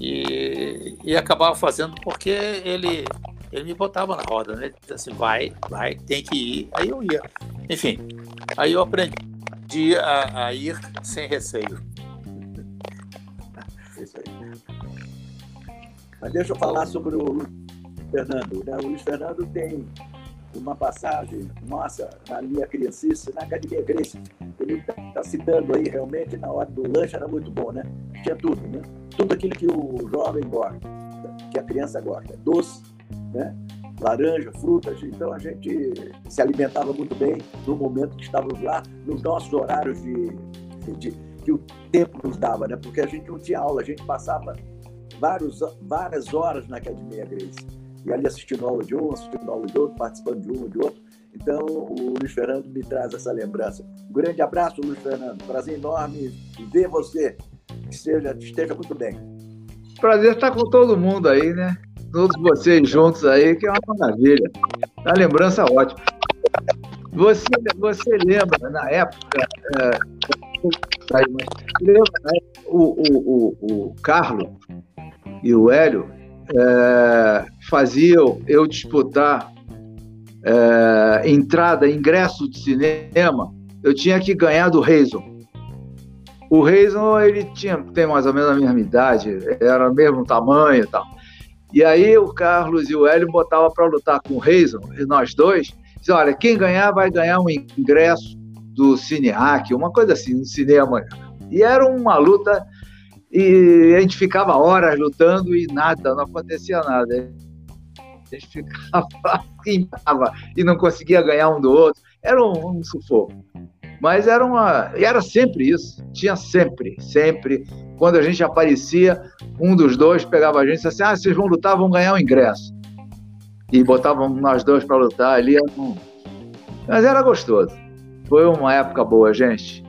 E, e acabava fazendo porque ele, ele me botava na roda, né? Ele assim, vai, vai, tem que ir. Aí eu ia. Enfim, aí eu aprendi a, a ir sem receio. Mas deixa eu falar sobre o Luiz Fernando. Né? O Luiz Fernando tem uma passagem nossa na minha criancice, na Academia Grace. Ele está citando aí, realmente, na hora do lanche era muito bom, né? Tinha tudo, né? Tudo aquilo que o jovem gosta, que a criança gosta. Doce, né? laranja, frutas. Então a gente se alimentava muito bem no momento que estávamos lá, nos nossos horários de, de, que o tempo nos dava, né? Porque a gente não tinha aula, a gente passava vários, várias horas na Academia Grace. E ali assistindo aula de um, assistindo aula de outro, participando de um, de outro. Então, o Luiz Fernando me traz essa lembrança. Um grande abraço, Luiz Fernando. Prazer enorme ver você. Que seja, esteja muito bem. Prazer estar com todo mundo aí, né? Todos vocês juntos aí, que é uma maravilha. A lembrança ótima. Você, você lembra, na época, é, lembra, né, o, o, o, o Carlos e o Hélio é, faziam eu disputar é, entrada, ingresso de cinema, eu tinha que ganhar do Reison. O Reison, ele tinha, tem mais ou menos a mesma idade, era o mesmo tamanho e tal. E aí o Carlos e o Hélio botavam para lutar com o Reison, e nós dois, diziam, olha, quem ganhar vai ganhar um ingresso do Cine Hack, uma coisa assim, no cinema. E era uma luta, e a gente ficava horas lutando e nada, não acontecia nada. A gente ficava, [laughs] e não conseguia ganhar um do outro. Era um, um sufoco. Mas era uma. Era sempre isso. Tinha sempre, sempre. Quando a gente aparecia, um dos dois pegava a gente e disse assim: ah, vocês vão lutar, vão ganhar o um ingresso. E botavam nós dois para lutar ali. Mas era gostoso. Foi uma época boa, gente.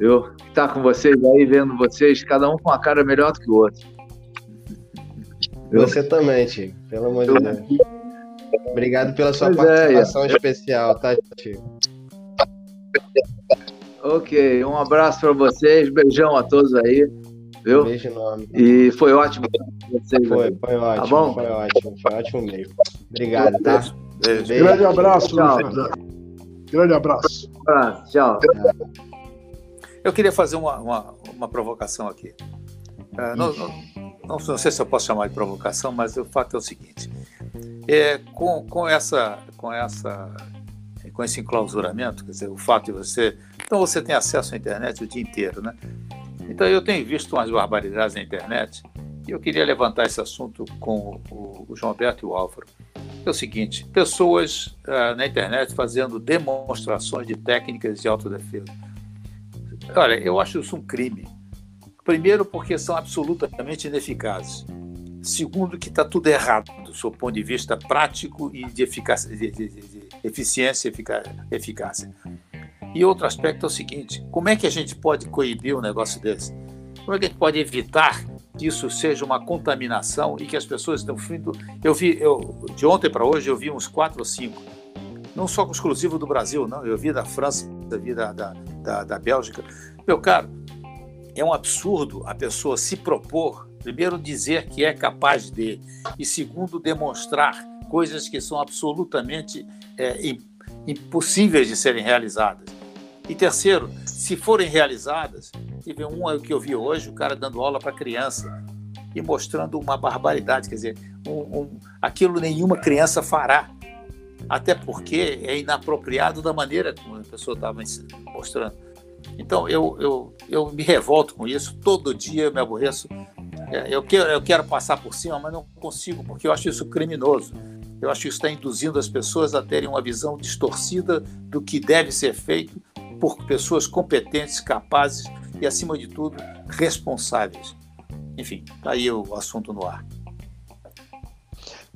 Eu estar tá com vocês aí, vendo vocês, cada um com uma cara melhor do que o outro. Você também, Tio. Pelo amor de Deus. Obrigado pela sua pois é, participação é, especial, tá, Tio? Ok, um abraço para vocês, beijão a todos aí. Viu? Um beijo enorme. E foi ótimo vocês. Foi, foi ótimo. Tá bom? Foi ótimo, foi ótimo mesmo. Obrigado, tá? Beijo. beijo. Grande abraço, tchau. Grande abraço. Ah, tchau. Eu queria fazer uma, uma, uma provocação aqui. Uh, não, não, não, não, sei se eu posso chamar de provocação, mas o fato é o seguinte: é, com, com essa, com essa com esse enclausuramento, quer dizer, o fato de você. Então você tem acesso à internet o dia inteiro, né? Então eu tenho visto umas barbaridades na internet e eu queria levantar esse assunto com o, o João Alberto e o Álvaro. É o seguinte: pessoas uh, na internet fazendo demonstrações de técnicas de autodefesa. Olha, eu acho isso um crime. Primeiro, porque são absolutamente ineficazes. Segundo, que está tudo errado do seu ponto de vista prático e de, eficácia, de, de, de eficiência e eficácia. E outro aspecto é o seguinte: como é que a gente pode coibir um negócio desse? Como é que a gente pode evitar que isso seja uma contaminação e que as pessoas estão vindo? Eu vi, eu, de ontem para hoje, eu vi uns quatro ou cinco, não só exclusivo do Brasil, não. Eu vi da França, eu vi da, da, da, da Bélgica. Meu caro, é um absurdo a pessoa se propor Primeiro, dizer que é capaz de, e segundo, demonstrar coisas que são absolutamente é, impossíveis de serem realizadas. E terceiro, se forem realizadas, tive um que eu vi hoje, o cara dando aula para criança e mostrando uma barbaridade, quer dizer, um, um, aquilo nenhuma criança fará, até porque é inapropriado da maneira como a pessoa estava mostrando. Então eu, eu, eu me revolto com isso, todo dia eu me aborreço é, eu, quero, eu quero passar por cima, mas não consigo, porque eu acho isso criminoso. Eu acho que está induzindo as pessoas a terem uma visão distorcida do que deve ser feito por pessoas competentes, capazes e, acima de tudo, responsáveis. Enfim, está aí o assunto no ar.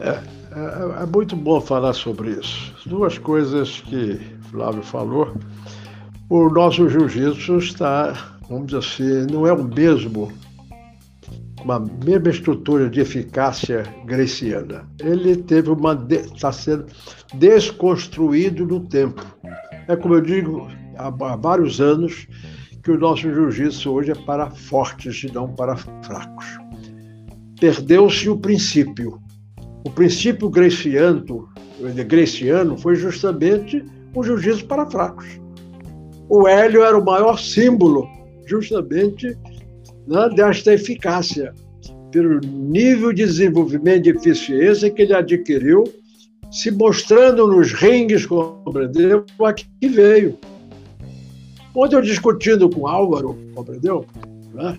É, é, é, muito bom falar sobre isso. Duas coisas que Flávio falou. O nosso jiu-jitsu está, vamos dizer assim, não é o mesmo uma mesma estrutura de eficácia greciana. Ele teve uma está sendo desconstruído no tempo. É como eu digo há, vários anos que o nosso jiu-jitsu hoje é para fortes e não para fracos. Perdeu-se o princípio. O princípio greciano, greciano foi justamente o jiu-jitsu para fracos. O Hélio era o maior símbolo justamente né, desta eficácia, pelo nível de desenvolvimento de eficiência que ele adquiriu, se mostrando nos ringues, compreendeu? Aqui veio. Ontem eu discutindo com o Álvaro, compreendeu? Né?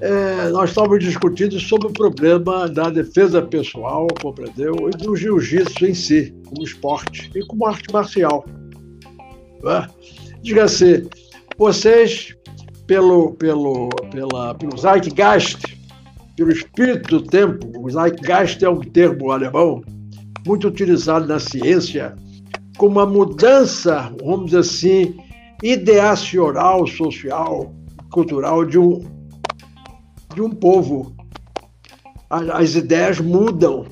É, nós estávamos discutindo sobre o problema da defesa pessoal, compreendeu? E do jiu-jitsu em si, como esporte e como arte marcial. Né? Diga assim, vocês pelo, pelo, pela, pelo Zeitgeist, pelo espírito do tempo. O Zeitgeist é um termo alemão muito utilizado na ciência com uma mudança, vamos dizer assim, ideacional, social, cultural de um, de um povo. As ideias mudam.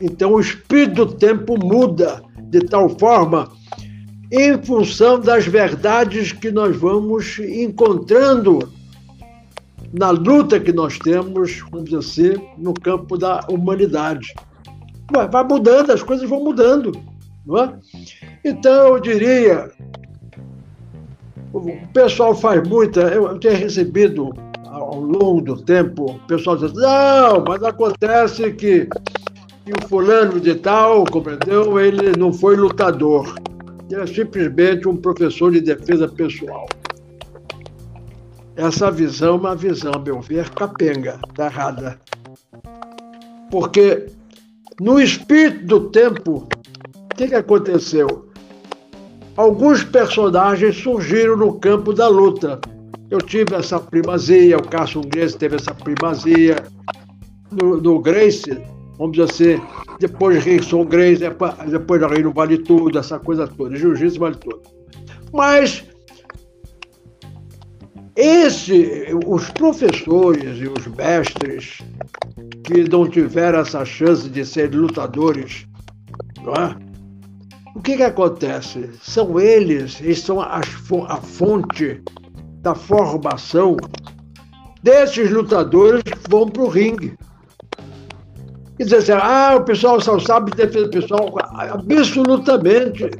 Então, o espírito do tempo muda de tal forma em função das verdades que nós vamos encontrando na luta que nós temos, vamos dizer assim, no campo da humanidade. Vai mudando, as coisas vão mudando. Não é? Então, eu diria, o pessoal faz muita, eu tenho recebido ao longo do tempo, o pessoal diz, não, mas acontece que, que o fulano de tal, compreendeu, ele não foi lutador. Ele é simplesmente um professor de defesa pessoal. Essa visão é uma visão, a meu ver, capenga, tá errada. Porque no espírito do tempo, o que, que aconteceu? Alguns personagens surgiram no campo da luta. Eu tive essa primazia, o Cássio Grace teve essa primazia. No, no Grace, vamos dizer assim, depois Rickson Grace, depois da Reino Vale Tudo, essa coisa toda. Jiu-Jitsu vale tudo. Mas esse, os professores e os mestres que não tiveram essa chance de ser lutadores, não é? O que, que acontece? São eles, eles são a, a fonte da formação desses lutadores que vão para o ringue. E dizer assim, ah, o pessoal só sabe defesa pessoal. Absolutamente.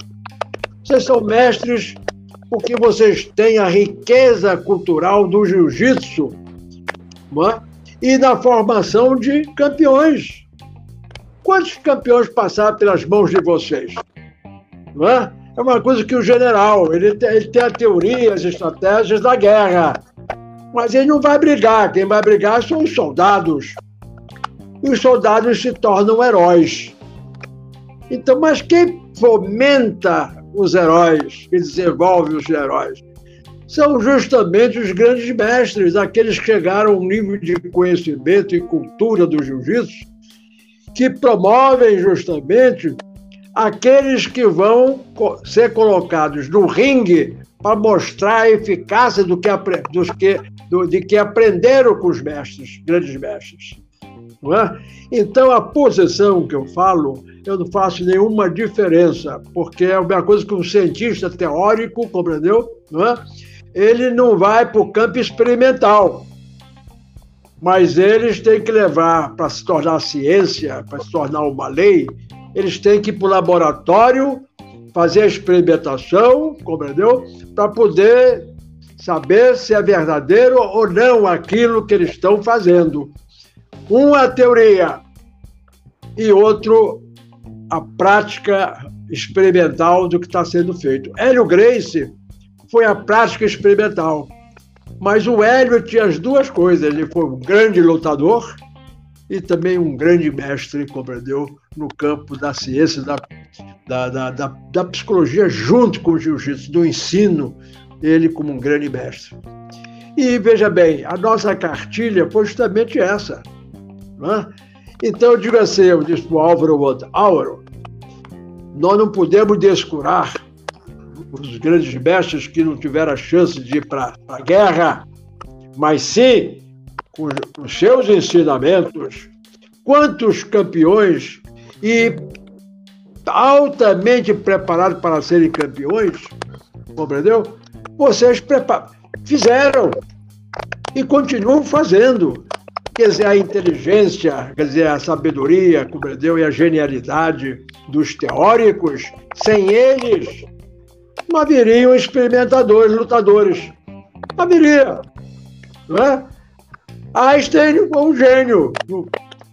Vocês são mestres porque vocês têm a riqueza cultural do jiu-jitsu é? e da formação de campeões. Quantos campeões passaram pelas mãos de vocês? Não é? é uma coisa que o general, ele tem, ele tem a teoria, as estratégias da guerra, mas ele não vai brigar. Quem vai brigar são os soldados. E os soldados se tornam heróis. Então, mas quem fomenta os heróis, que desenvolve os heróis. São justamente os grandes mestres, aqueles que chegaram a um nível de conhecimento e cultura do jiu-jitsu, que promovem justamente aqueles que vão ser colocados no ringue para mostrar a eficácia do que, dos que, do, de que aprenderam com os mestres, grandes mestres. É? Então, a posição que eu falo eu não faço nenhuma diferença, porque é a mesma coisa que um cientista teórico, compreendeu? Não é? Ele não vai para o campo experimental, mas eles têm que levar para se tornar ciência, para se tornar uma lei, eles têm que ir para o laboratório, fazer a experimentação, compreendeu? Para poder saber se é verdadeiro ou não aquilo que eles estão fazendo. Um a teoria e outro a prática experimental do que está sendo feito. Hélio Grace foi a prática experimental, mas o Hélio tinha as duas coisas. Ele foi um grande lutador e também um grande mestre, compreendeu, no campo da ciência, da, da, da, da, da psicologia, junto com o jiu-jitsu, do ensino, ele como um grande mestre. E veja bem, a nossa cartilha foi justamente essa. Não é? Então eu digo assim, eu disse para o Álvaro Álvaro, nós não podemos descurar os grandes mestres que não tiveram a chance de ir para a guerra, mas sim com seus ensinamentos, quantos campeões e altamente preparados para serem campeões, compreendeu? Vocês fizeram e continuam fazendo quer dizer, a inteligência, quer dizer, a sabedoria, compreendeu? E a genialidade dos teóricos, sem eles, não haveriam experimentadores, lutadores. Haveria. Não é? Einstein foi um gênio,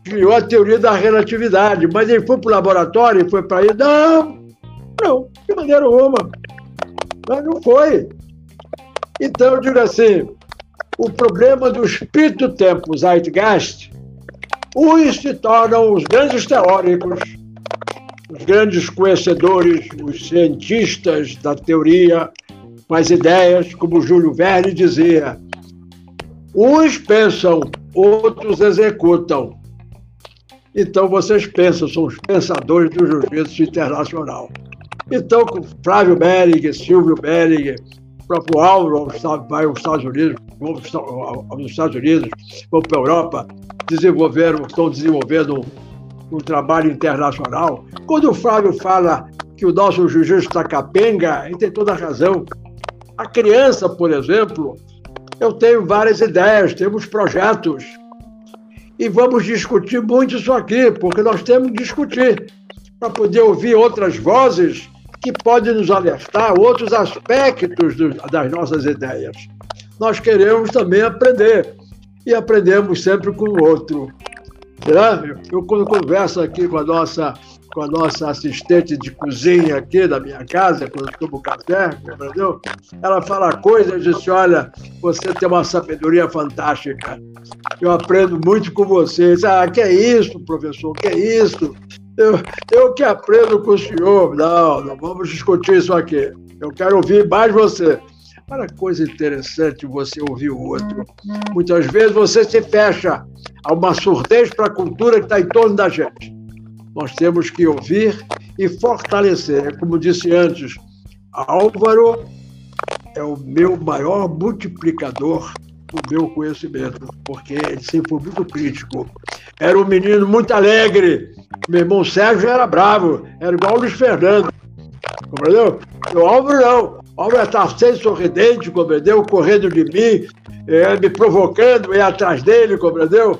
criou a teoria da relatividade, mas ele foi para o laboratório e foi para aí. Não, não, de maneira alguma. Mas não foi. Então, eu digo assim, o problema do espírito tempo, Zeitgeist, uns se tornam os grandes teóricos, os grandes conhecedores, os cientistas da teoria, com as ideias, como Júlio Verne dizia. Uns pensam, outros executam. Então vocês pensam, são os pensadores do jiu-jitsu internacional. Então, com Flávio Belling, Silvio Belling, o próprio Álvaro vai aos Estados Unidos, aos Estados Unidos, vão para a Europa, desenvolveram, estão desenvolvendo um, um trabalho internacional. Quando o Flávio fala que o nosso jiu-jitsu está capenga, ele tem toda a razão. A criança, por exemplo, eu tenho várias ideias, temos projetos. E vamos discutir muito isso aqui, porque nós temos que discutir para poder ouvir outras vozes que podem nos alertar outros aspectos do, das nossas ideias. Nós queremos também aprender e aprendemos sempre com o outro. Será? Eu, quando converso aqui com a nossa com a nossa assistente de cozinha aqui da minha casa, quando eu tomo café, entendeu? Ela fala coisas e diz: Olha, você tem uma sabedoria fantástica. Eu aprendo muito com vocês. Ah, que é isso, professor? Que é isso? Eu, eu que aprendo com o senhor. Não, não vamos discutir isso aqui. Eu quero ouvir mais você. Olha coisa interessante você ouvir o outro. Muitas vezes você se fecha a uma surdez para a cultura que está em torno da gente. Nós temos que ouvir e fortalecer. Como disse antes, Álvaro é o meu maior multiplicador do meu conhecimento, porque ele sempre foi muito crítico. Era um menino muito alegre. Meu irmão Sérgio era bravo, era igual o Luiz Fernando. Compreendeu? O Álvaro não. O Álvaro estava sempre sorridente, compreendeu? Correndo de mim, é, me provocando, ia atrás dele, compreendeu?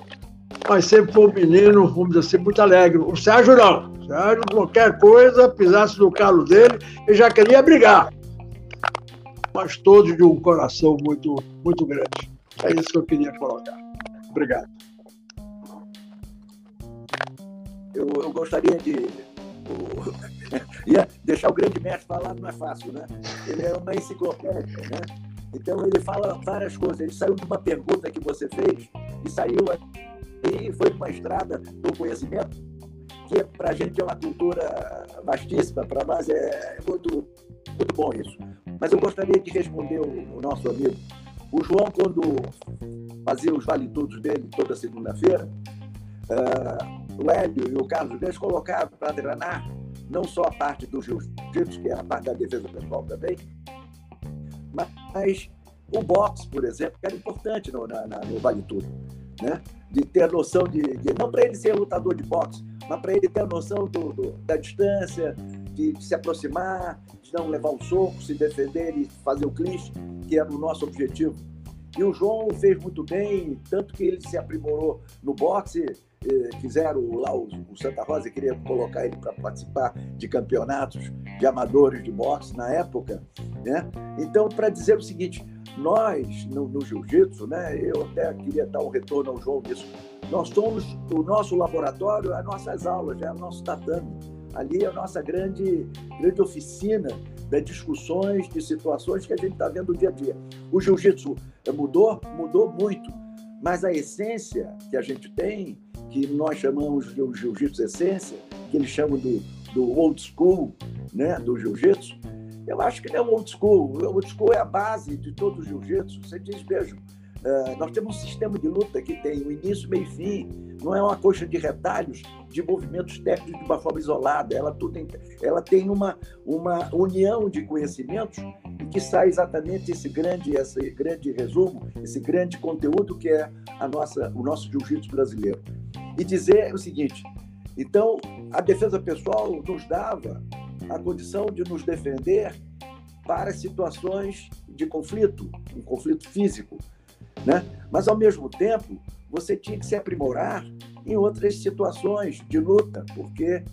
Mas sempre foi um menino, vamos dizer assim, muito alegre. O Sérgio não. O Sérgio, qualquer coisa, pisasse no calo dele, ele já queria brigar. Mas todos de um coração muito, muito grande. É isso que eu queria colocar. Obrigado. Eu, eu gostaria de. [laughs] ia deixar o grande mestre falar não é fácil, né? Ele é uma enciclopédia, né? Então ele fala várias coisas. Ele saiu de uma pergunta que você fez e saiu e foi uma estrada do conhecimento que para a gente é uma cultura vastíssima, para nós é muito, muito bom isso. Mas eu gostaria de responder o, nosso amigo. O João, quando fazia os vale-tudos dele toda segunda-feira, uh, o Hélio e o Carlos Reis colocaram para treinar não só a parte do jiu-jitsu, que é a parte da defesa pessoal também, mas o boxe, por exemplo, que era importante no, no Vale Tudo. Né? De ter a noção de. de não para ele ser lutador de boxe, mas para ele ter a noção do, do da distância, de, de, se aproximar, de não levar um soco, se defender e fazer o clinch, que era o nosso objetivo. E o João fez muito bem, tanto que ele se aprimorou no boxe. Eh, fizeram lá o, o Santa Rosa queria colocar ele para participar de campeonatos de amadores de boxe na época, né? Então, para dizer o seguinte, nós no, no jiu-jitsu, né? Eu até queria dar um retorno ao João nisso. Nós somos o nosso laboratório, as nossas aulas, é o nosso tatame. Ali é a nossa grande, grande oficina de discussões, de situações que a gente está vendo dia a dia. O jiu-jitsu mudou? Mudou muito. Mas a essência que a gente tem, que nós chamamos de jiu-jitsu essência, que eles chamam do, do old school, né, do jiu-jitsu, eu acho que ele é um old school. O old school é a base de todo o jiu-jitsu. Você diz, vejo, uh, nós temos um sistema de luta que tem o início, meio e fim, não é uma coxa de retalhos de movimentos técnicos de uma forma isolada. Ela, tudo ela tem uma, uma união de conhecimentos e que sai exatamente esse grande, esse grande resumo, esse grande conteúdo que é a nossa, o nosso jiu-jitsu brasileiro. E dizer o seguinte: então, a defesa pessoal nos dava a condição de nos defender para situações de conflito, um conflito físico, né? Mas ao mesmo tempo, você tinha que se aprimorar em outras situações de luta, porque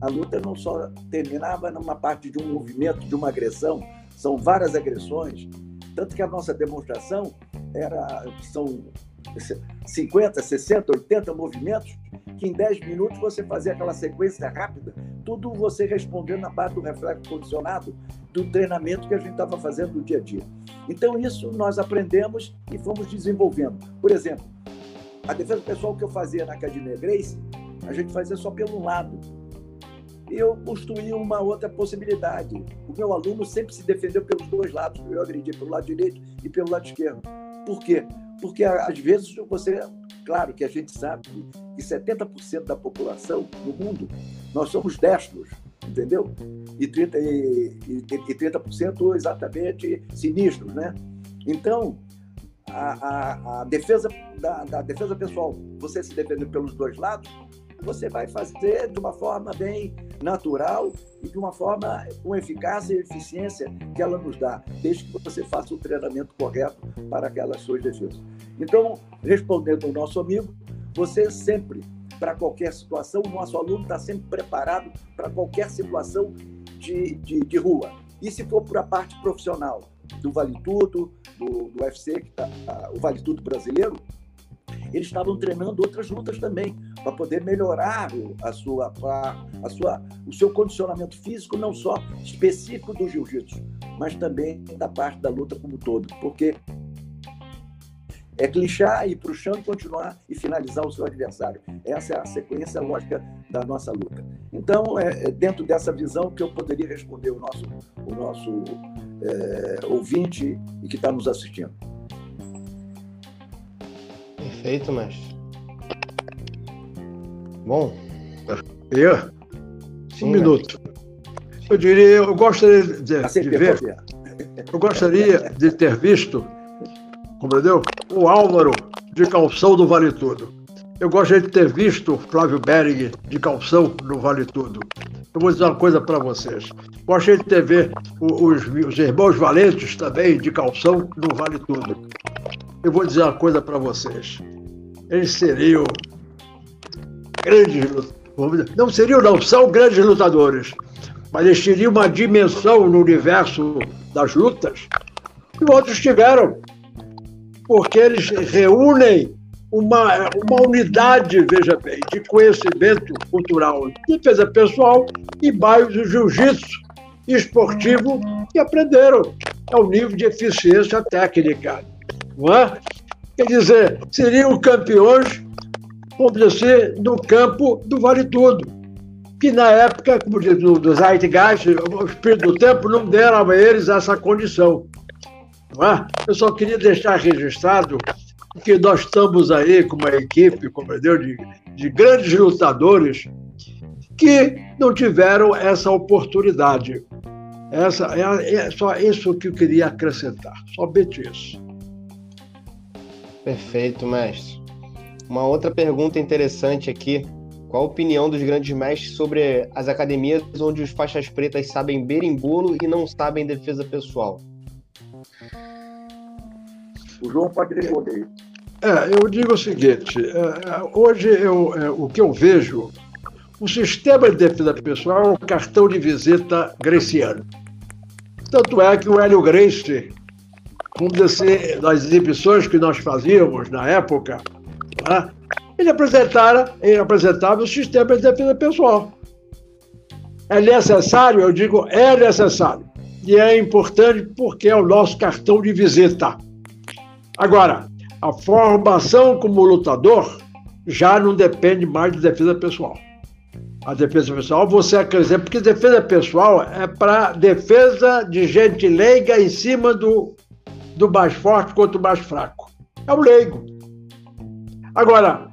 a luta não só terminava numa parte de um movimento, de uma agressão, são várias agressões, tanto que a nossa demonstração era são 50, 60, 80 movimentos que em 10 minutos você fazia aquela sequência rápida, tudo você respondendo na parte do reflexo condicionado do treinamento que a gente estava fazendo no dia a dia. Então, isso nós aprendemos e fomos desenvolvendo. Por exemplo, a defesa pessoal que eu fazia na Academia Grace, a gente fazia só pelo lado. Eu construí uma outra possibilidade. O meu aluno sempre se defendeu pelos dois lados. Eu agredi pelo lado direito e pelo lado esquerdo. Por quê? Porque às vezes você Claro que a gente sabe que 70% da população no mundo, nós somos destros. entendeu? E 30%, e, e, e 30 exatamente sinistros, né? Então, a, a, a defesa da, da, defesa pessoal, você se defender pelos dois lados, você vai fazer de uma forma bem natural e de uma forma com eficácia e eficiência que ela nos dá, desde que você faça o treinamento correto para aquelas suas defesas. Então, respondendo ao nosso amigo, você sempre, para qualquer situação, o nosso aluno está sempre preparado para qualquer situação de, de, de rua. E se for para a parte profissional, do Vale Tudo, do, do UFC, que tá, o Vale Tudo brasileiro, eles estavam treinando outras lutas também, para poder melhorar a sua, a sua, o seu condicionamento físico, não só específico do jiu-jitsu, mas também da parte da luta como todo. Porque é clichar, ir para o chão e continuar e finalizar o seu adversário. Essa é a sequência lógica da nossa luta. Então, é, é dentro dessa visão que eu poderia responder o nosso, o nosso é, ouvinte e que está nos assistindo. Perfeito, mestre. Bom. Eu? Sim, um minuto. Eu diria, eu gostaria de, de ver, eu gostaria de ter visto, compreendeu? O Álvaro de calção do Vale Tudo. Eu gostaria de ter visto o Flávio Bering de calção no Vale Tudo. Eu vou dizer uma coisa para vocês. Gostaria de ter ver os, os irmãos valentes também de calção no Vale Tudo. Eu vou dizer uma coisa para vocês. Eles seriam grandes lutadores. Não seriam, não, são grandes lutadores. Mas eles teriam uma dimensão no universo das lutas que outros tiveram. Porque eles reúnem uma, uma unidade, veja bem, de conhecimento cultural, defesa pessoal e bairros de jiu-jitsu esportivo que aprenderam. É o nível de eficiência técnica. Não é? Quer dizer, seriam campeões, vamos dizer assim, no campo do Vale Tudo. Que na época, como diz o do Zeitgeist, o espírito do tempo não deram a eles essa condição. É? Eu só queria deixar registrado que nós estamos aí com uma equipe, compreendeu, de, de grandes lutadores que não tiveram essa oportunidade. Essa, é, é só isso que eu queria acrescentar, somente isso. Perfeito, mestre. Uma outra pergunta interessante aqui. Qual a opinião dos grandes mestres sobre as academias onde os faixas pretas sabem berimbolo e não sabem defesa pessoal? O João pode responder. É, eu digo o seguinte: é, é, hoje eu, é, o que eu vejo, o sistema de defesa pessoal é o cartão de visita greciano. Tanto é que o Hélio Gracie, como dizer, das exibições que nós fazíamos na época, né, ele, apresentara, ele apresentava o sistema de defesa pessoal. É necessário, eu digo, é necessário. E é importante porque é o nosso cartão de visita. Agora, a formação como lutador já não depende mais de defesa pessoal. A defesa pessoal, você acredita, porque defesa pessoal é para defesa de gente leiga em cima do, do mais forte contra o mais fraco. É o leigo. Agora,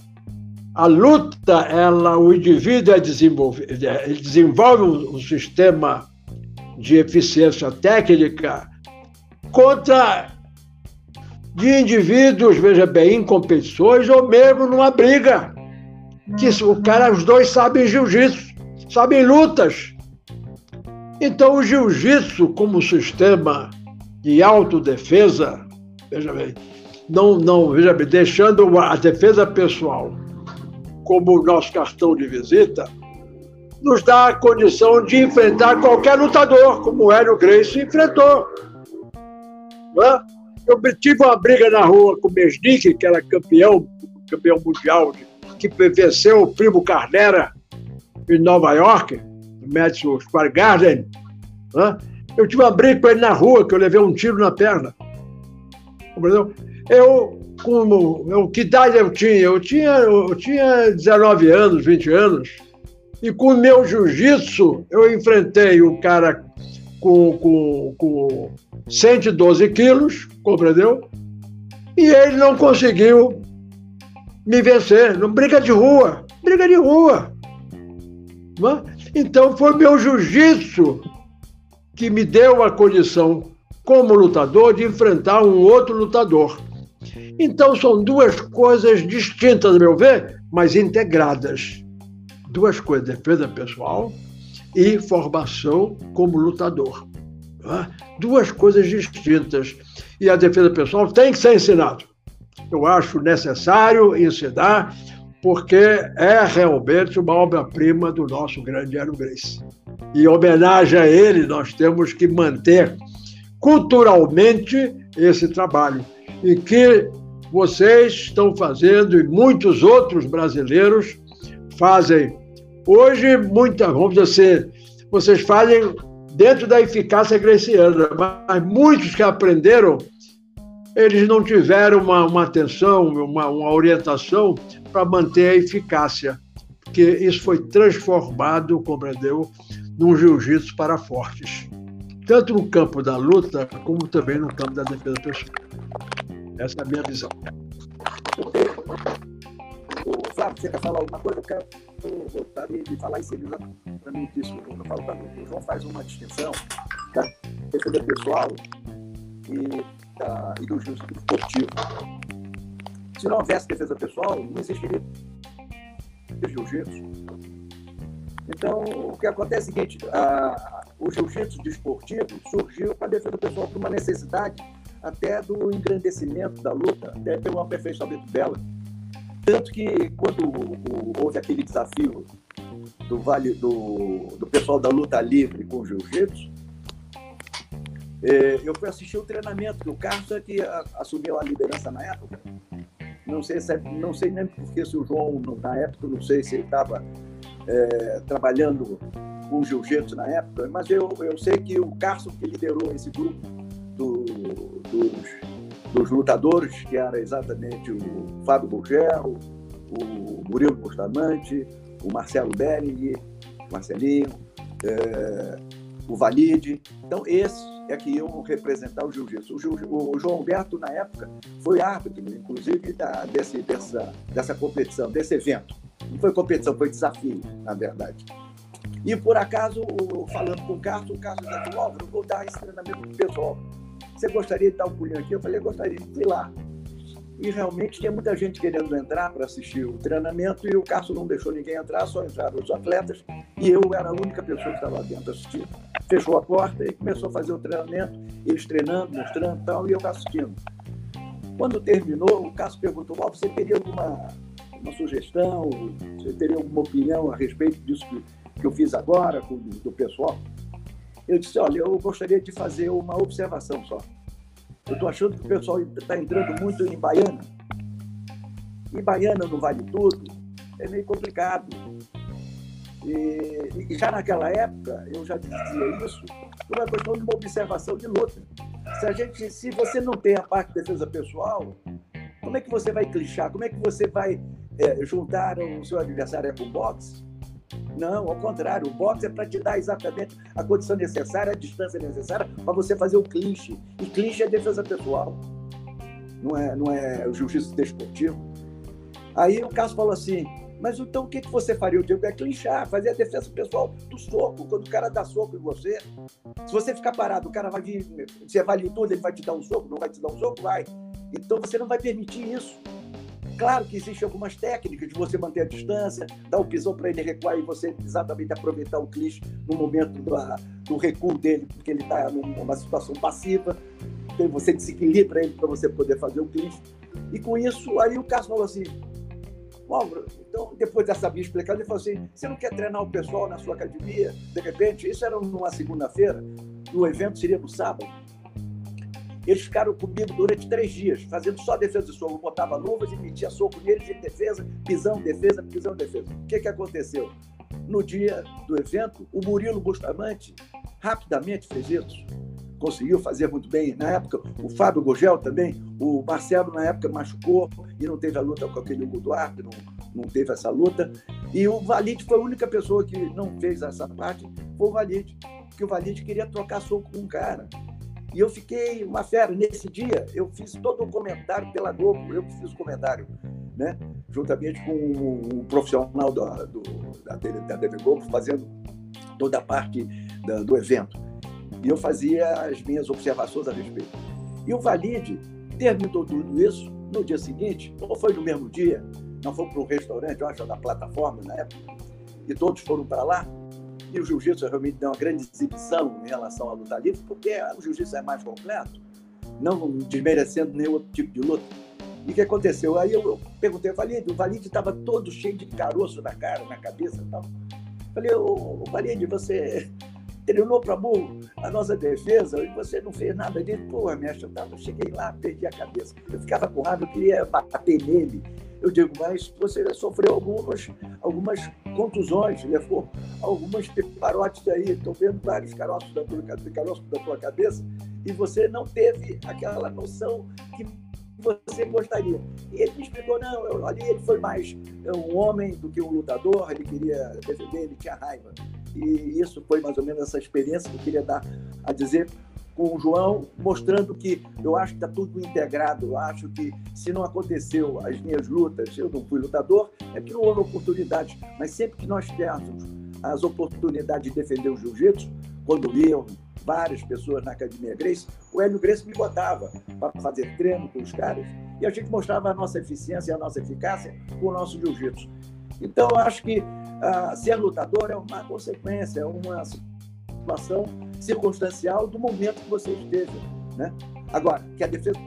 a luta, ela, o indivíduo é desenvolve, desenvolve um, sistema de eficiência técnica contra de indivíduos, veja bem, em competições ou mesmo numa briga. Que o cara, os dois sabem jiu-jitsu, sabem lutas. Então o jiu-jitsu como sistema de autodefesa, veja bem, não, não, veja bem, deixando a defesa pessoal como nosso cartão de visita, nos dá a condição de enfrentar qualquer lutador, como o Hélio Gracie enfrentou. É? Eu tive uma briga na rua com o Mesnick, que era campeão, campeão mundial, que venceu o primo Carnera em Nova York, no Madison Square Garden. Né? Eu tive uma briga com ele na rua, que eu levei um tiro na perna. Eu, como, eu, que idade eu tinha? Eu tinha, eu tinha 19 anos, 20 anos. E com o meu jiu-jitsu, eu enfrentei um cara com, com, com 112 quilos, compreendeu? E ele não conseguiu me vencer. Não briga de rua, briga de rua. Então foi meu jiu-jitsu que me deu a condição, como lutador, de enfrentar um outro lutador. Então são duas coisas distintas, a meu ver, mas integradas. Duas coisas: defesa pessoal e formação como lutador. É? Duas coisas distintas. E a defesa pessoal tem que ser ensinado. Eu acho necessário ensinar, porque é realmente uma obra-prima do nosso grande Hélio Grace. E em homenagem a ele, nós temos que manter culturalmente esse trabalho. E que vocês estão fazendo, e muitos outros brasileiros fazem. Hoje, muita, vamos dizer assim, vocês fazem dentro da eficácia greciana, mas muitos que aprenderam, eles não tiveram uma, uma atenção, uma, uma orientação para manter a eficácia, porque isso foi transformado, compreendeu, num jiu-jitsu para fortes, tanto no campo da luta, como também no campo da defesa pessoal. Essa é a minha visão. Flávio, você quer falar alguma coisa? Eu quero voltar e falar isso exatamente isso. Eu falo para o João faz uma distinção da defesa pessoal e, da, e do esportivo. Se não houvesse defesa pessoal, não existiria jiu-jitsu. Então, o que acontece é o seguinte: a, o jiu-jitsu desportivo surgiu para a defesa pessoal por uma necessidade até do engrandecimento da luta, até pelo aperfeiçoamento dela. Tanto que quando houve aquele desafio do vale do, do pessoal da luta livre com o jiu-jitsu, é, eu fui assistir o treinamento do Carlos é que assumiu a liderança na época. Não sei, se, é, não sei nem porque se o João, na época, não sei se ele estava é, trabalhando com jiu-jitsu na época, mas eu, eu sei que o Carson que liderou esse grupo do, dos, dos, lutadores, que era exatamente o Fábio Bugel, o Murilo Bustamante, o Marcelo Bering, Marcelinho, é, o Valide. Então, esse é que iam representar o jiu-jitsu. O, o, João Alberto, na época, foi árbitro, inclusive, da, desse, dessa, dessa competição, desse evento. Não foi competição, foi desafio, na verdade. E por acaso, falando com o Carlos, o Carlos disse: Álvaro, vou dar esse treinamento pro pessoal. Você gostaria de dar um pulinho aqui? Eu falei: gostaria. Fui lá. E realmente tinha muita gente querendo entrar para assistir o treinamento e o Carlos não deixou ninguém entrar, só entraram os atletas e eu era a única pessoa que estava dentro assistindo. Fechou a porta e começou a fazer o treinamento, eles treinando, mostrando e tal, e eu assistindo. Quando terminou, o Carlos perguntou: você teria alguma uma sugestão? Você teria alguma opinião a respeito disso que, que eu fiz agora com do pessoal? Eu disse, olha, eu gostaria de fazer uma observação só. Eu estou achando que o pessoal está entrando muito em Baiana. E Baiana no Vale Tudo é meio complicado. E, e, já naquela época, eu já dizia isso, por uma questão de uma observação de luta. Se, a gente, se você não tem a parte de defesa pessoal, como é que você vai clichar? Como é que você vai é, juntar o seu adversário com boxe? Não, ao contrário, o boxe é para te dar exatamente a condição necessária, a distância necessária para você fazer o clinch. E clinch é defesa pessoal, não é, não é o jiu-jitsu desportivo. Aí o Cássio falou assim: mas então o que, que você faria? Eu digo, é clinchar, fazer a defesa pessoal do soco, quando o cara dá soco em você. Se você ficar parado, o cara vai vir, você vai tudo, ele vai te dar um soco, não vai te dar um soco, vai. Então você não vai permitir isso. Claro que existem algumas técnicas de você manter a distância, dar o pisão para ele recuar e você exatamente aproveitar o clichê no momento do, do recuo dele, porque ele está numa situação passiva. Então você desequilibra ele para você poder fazer o clichê. E com isso, aí o Cássio falou assim: Álvaro, então, depois dessa minha explicação, ele falou assim: você não quer treinar o pessoal na sua academia? De repente, isso era numa segunda-feira, o evento seria no sábado. Eles ficaram comigo durante três dias, fazendo só defesa de soco. Eu botava luvas e metia soco neles em defesa, pisão, defesa, pisão, defesa. O que, que aconteceu? No dia do evento, o Murilo Bustamante rapidamente fez isso. Conseguiu fazer muito bem. Na época, o Fábio Gogel também. O Marcelo, na época, machucou e não teve a luta com aquele Hugo Duarte, não, não teve essa luta. E o Valide foi a única pessoa que não fez essa parte, foi o Valide. Porque o Valide queria trocar soco com um cara. E eu fiquei uma fera. Nesse dia, eu fiz todo o comentário pela Globo, eu que fiz o comentário, né? juntamente com um profissional da, do, da, da TV Globo, fazendo toda a parte da, do evento. E eu fazia as minhas observações a respeito. E o Valide terminou tudo isso no dia seguinte, ou foi no mesmo dia, não foi para um restaurante, eu acho, da plataforma na época, e todos foram para lá. E o jiu-jitsu realmente deu uma grande exibição em relação à luta livre, porque o jiu-jitsu é mais completo, não desmerecendo nenhum outro tipo de luta. E o que aconteceu? Aí eu, perguntei ao Valide, o Valide estava todo cheio de caroço na cara, na cabeça e tal. Falei, ô, Valide, você [laughs] treinou para burro a nossa defesa e você não fez nada disso. Pô, mestre, eu, tava, eu cheguei lá, perdi a cabeça. Eu ficava com raiva, eu queria bater nele. Eu digo, mas você sofreu algumas, algumas contusões, levou algumas parotes aí, estou vendo vários caroços da, tua, caroços da tua cabeça, e você não teve aquela noção que você gostaria. E ele me explicou, não, eu, ali ele foi mais um homem do que um lutador, ele queria defender, ele tinha raiva. E isso foi mais ou menos essa experiência que eu queria dar a dizer com o João, mostrando que eu acho que está tudo integrado. Eu acho que se não aconteceu as minhas lutas, eu não fui lutador, é que não houve oportunidade. Mas sempre que nós tivéssemos as oportunidades de defender o jiu-jitsu, quando iam várias pessoas na Academia Grace, o Hélio Grace me botava para fazer treino com os caras e a gente mostrava a nossa eficiência e a nossa eficácia com o nosso jiu-jitsu. Então, eu acho que uh, ser lutador é uma consequência, é uma situação circunstancial do momento que você esteve. Né? Agora, que a defesa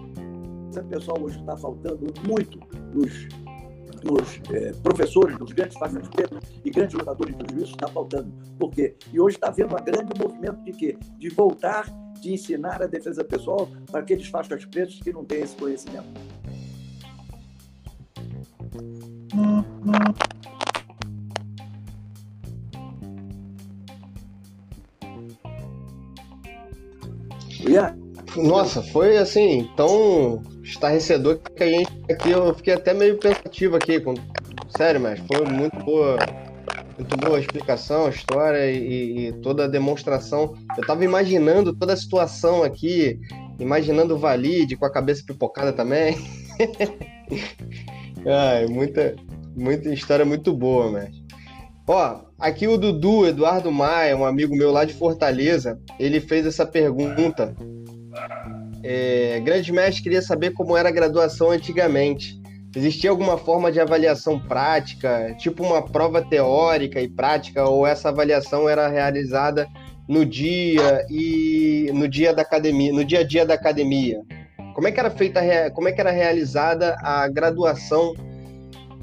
pessoal hoje está faltando muito nos, nos é, professores, nos grandes faixas pretas e grandes lutadores do juízo, está faltando. Por quê? E hoje está havendo um grande movimento de quê? De voltar, de ensinar a defesa pessoal para aqueles faixas pretos que não têm esse conhecimento. Nossa, foi assim, tão estarrecedor que a gente aqui, eu fiquei até meio pensativo aqui. Com... Sério, mas foi muito boa, muito boa a explicação, a história e, e, toda a demonstração. Eu tava imaginando toda a situação aqui, imaginando o Valide com a cabeça pipocada também. [laughs] Ai, muita, muita história muito boa, mas. Ó, aqui o Dudu, Eduardo Maia, um amigo meu lá de Fortaleza, ele fez essa pergunta. É, grande mestre queria saber como era a graduação antigamente. Existia alguma forma de avaliação prática, tipo uma prova teórica e prática, ou essa avaliação era realizada no dia e no dia da academia, no dia a dia da academia? Como é que era feita, como é que era realizada a graduação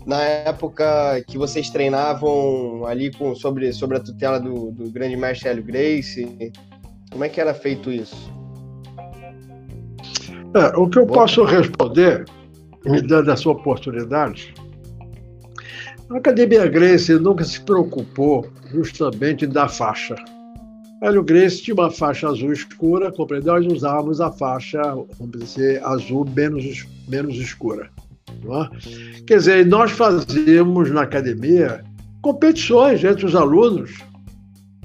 na época que vocês treinavam ali com, sobre, sobre a tutela do, do grande mestre Hélio Grace? Como é que era feito isso? É, o que eu posso responder, me dando essa oportunidade, a Academia Grace nunca se preocupou justamente da faixa. Hélio Grace tinha uma faixa azul escura, compreendeu? Nós usávamos a faixa, vamos dizer, azul menos, menos escura. É? Quer dizer, nós fazíamos na academia competições entre os alunos.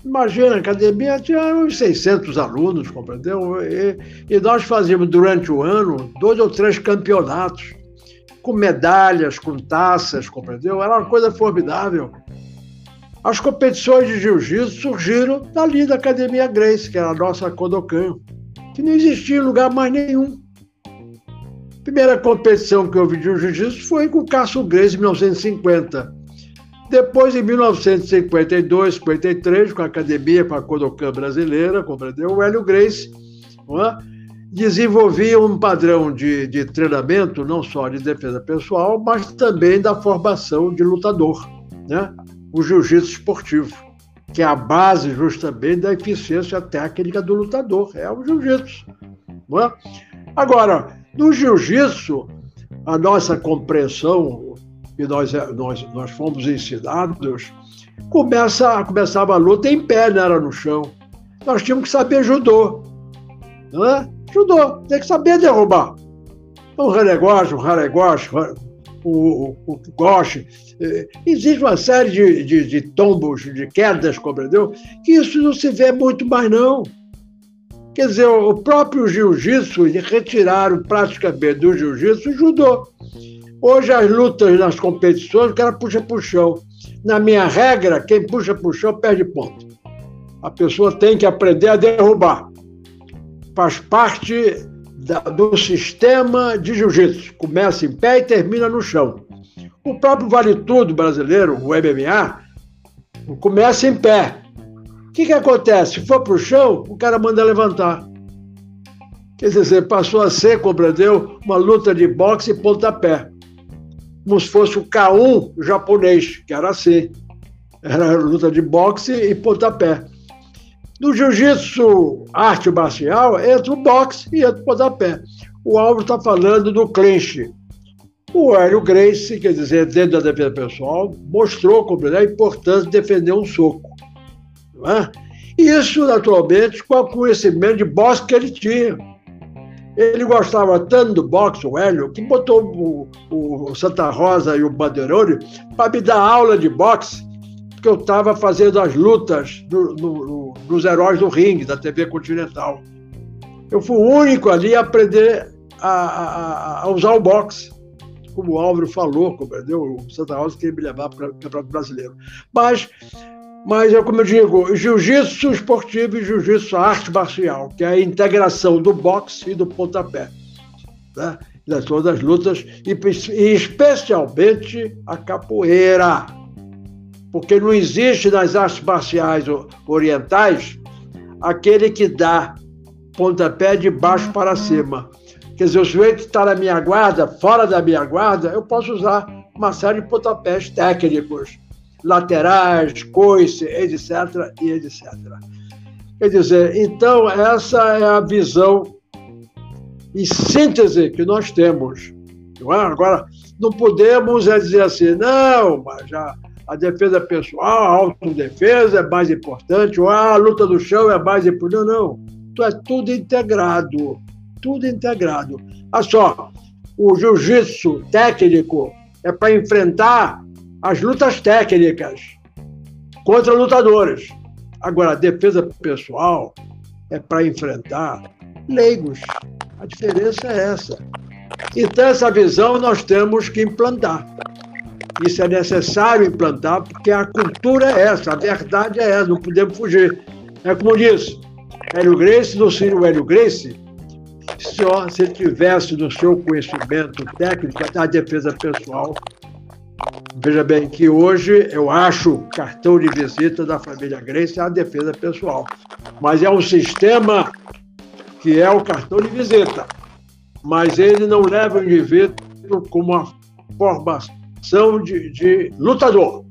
Imagina, a academia tinha uns 600 alunos, compreendeu? E, e nós fazíamos durante o ano dois ou três campeonatos, com medalhas, com taças, compreendeu? Era uma coisa formidável. As competições de jiu-jitsu surgiram dali da Academia Grace, que era a nossa Kodokan, que não existia em lugar mais nenhum primeira competição que eu vi de jiu-jitsu foi com o Cássio Grace, em 1950. Depois, em 1952, 53, com a academia, com a Kodokan brasileira, compreendeu? O Hélio Grace é? desenvolvia um padrão de, de treinamento, não só de defesa pessoal, mas também da formação de lutador, né? o jiu-jitsu esportivo, que é a base justamente da eficiência técnica do lutador, é o jiu-jitsu. É? Agora, no jiu-jitsu, a nossa compreensão, que nós, nós, nós fomos ensinados, começa, começava a luta em pé, não era no chão. Nós tínhamos que saber judô. É? Judô, tem que saber derrubar. Renegote, um haregote, o, o, o goche. É, existe uma série de, de, de tombos, de quedas, compreendeu? Que isso não se vê muito mais, não. Quer dizer, o próprio jiu-jitsu, retiraram praticamente do jiu-jitsu o judô. Hoje, as lutas nas competições, o cara puxa para o chão. Na minha regra, quem puxa para o chão perde ponto. A pessoa tem que aprender a derrubar. Faz parte da, do sistema de jiu-jitsu. Começa em pé e termina no chão. O próprio Vale Tudo brasileiro, o MMA, começa em pé. O que, que acontece? Se for para o chão, o cara manda levantar. Quer dizer, passou a ser, compreendeu, uma luta de boxe e pontapé. Como se fosse o K1 japonês, que era assim. Era luta de boxe e pontapé. No jiu-jitsu arte marcial, entra o boxe e entra o pontapé. O Álvaro está falando do clinch. O Hélio Grace, quer dizer, dentro da defesa pessoal, mostrou a importância de defender um soco. Não é? Isso, naturalmente, com o conhecimento de boxe que ele tinha. Ele gostava tanto do boxe, o Hélio, que botou o, o Santa Rosa e o Bandeirone para me dar aula de boxe, porque eu estava fazendo as lutas no, no, nos Heróis do Ringue, da TV Continental. Eu fui o único ali a aprender a, a, a usar o boxe como o Álvaro falou, compreendeu? O Santa Rosa queria me levar para o Campeonato Brasileiro. Mas, mas é como eu digo, jiu-jitsu esportivo e jiu-jitsu arte marcial, que é a integração do boxe e do pontapé. Né? De todas as lutas, e, e especialmente a capoeira. Porque não existe nas artes marciais orientais aquele que dá pontapé de baixo para cima. Quer dizer, o sujeito está na minha guarda, fora da minha guarda, eu posso usar uma série de pontapés técnicos, laterais, coice, etc. e etc. Quer dizer, então, essa é a visão em síntese que nós temos. Não é? Agora, não podemos é dizer assim, não, mas já a defesa pessoal, a autodefesa é mais importante, ou a luta do chão é mais importante. Não, não. é tudo integrado tudo integrado. Olha só, o jiu-jitsu técnico é para enfrentar as lutas técnicas contra lutadores. Agora, a defesa pessoal é para enfrentar leigos. A diferença é essa. Então, essa visão nós temos que implantar. Isso é necessário implantar, porque a cultura é essa, a verdade é essa, não podemos fugir. É como disse, Hélio Grace, no Ciro Hélio Grace, se você tivesse no seu conhecimento técnico da defesa pessoal, veja bem que hoje eu acho cartão de visita da família Grace a defesa pessoal, mas é um sistema que é o cartão de visita, mas ele não leva o indivíduo como uma formação de, de lutador.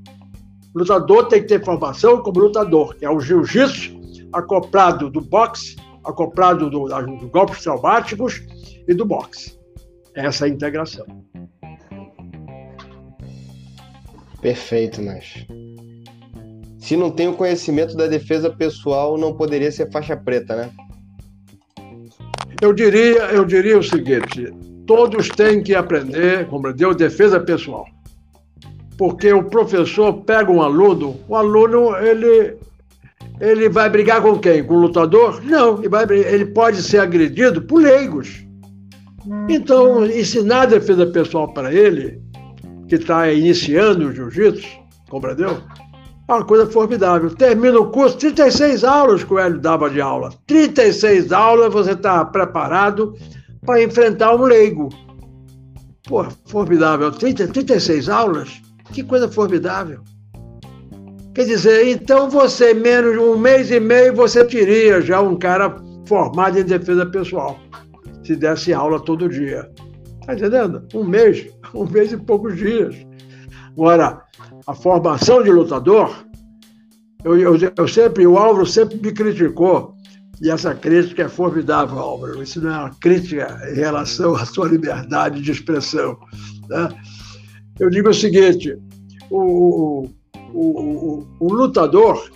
O lutador tem que ter formação como lutador, que é o jiu-jitsu acoplado do boxe acoplado do, do golpes traumáticos e do boxe. Essa é a integração. Perfeito, Nash. Se não tem o conhecimento da defesa pessoal, não poderia ser faixa preta, né? Eu diria, eu diria o seguinte: todos têm que aprender, compreendeu, defesa pessoal. Porque o professor pega um aluno, o aluno ele ele vai brigar com quem? Com o lutador? Não, ele, vai, ele pode ser agredido por leigos. Então, ensinar defesa pessoal para ele, que está iniciando o jiu-jitsu, compreendeu? É uma coisa formidável. Termina o curso, 36 aulas que o Hélio dava de aula. 36 aulas, você está preparado para enfrentar um leigo. Pô, formidável. 30, 36 aulas? Que coisa formidável. Quer dizer, então você, menos um mês e meio, você teria já um cara formado em defesa pessoal, se desse aula todo dia. Está entendendo? Um mês, um mês e poucos dias. Agora, a formação de lutador, eu, eu, eu sempre, o Álvaro sempre me criticou, e essa crítica é formidável, Álvaro. Isso não é uma crítica em relação à sua liberdade de expressão. Né? Eu digo o seguinte: o, o, o, o lutador,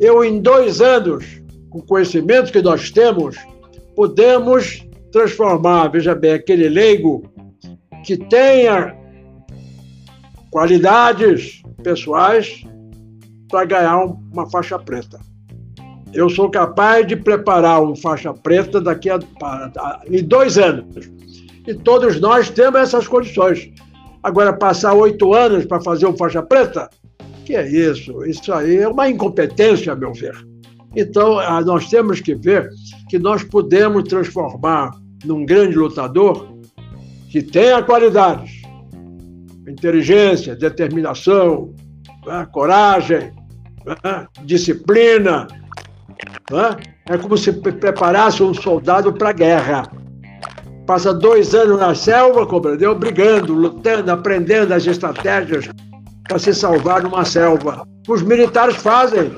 eu em dois anos, com o conhecimento que nós temos, podemos transformar, veja bem, aquele leigo que tenha qualidades pessoais para ganhar uma faixa preta. Eu sou capaz de preparar uma faixa preta daqui a, a, em dois anos. E todos nós temos essas condições. Agora, passar oito anos para fazer uma faixa preta, que é isso? Isso aí é uma incompetência, a meu ver. Então, ah, nós temos que ver que nós podemos transformar num grande lutador que tenha qualidades, inteligência, determinação, né, coragem, né, disciplina. Né? É como se preparasse um soldado para a guerra. Passa dois anos na selva, compreendeu? Brigando, lutando, aprendendo as estratégias para se salvar numa selva. Os militares fazem.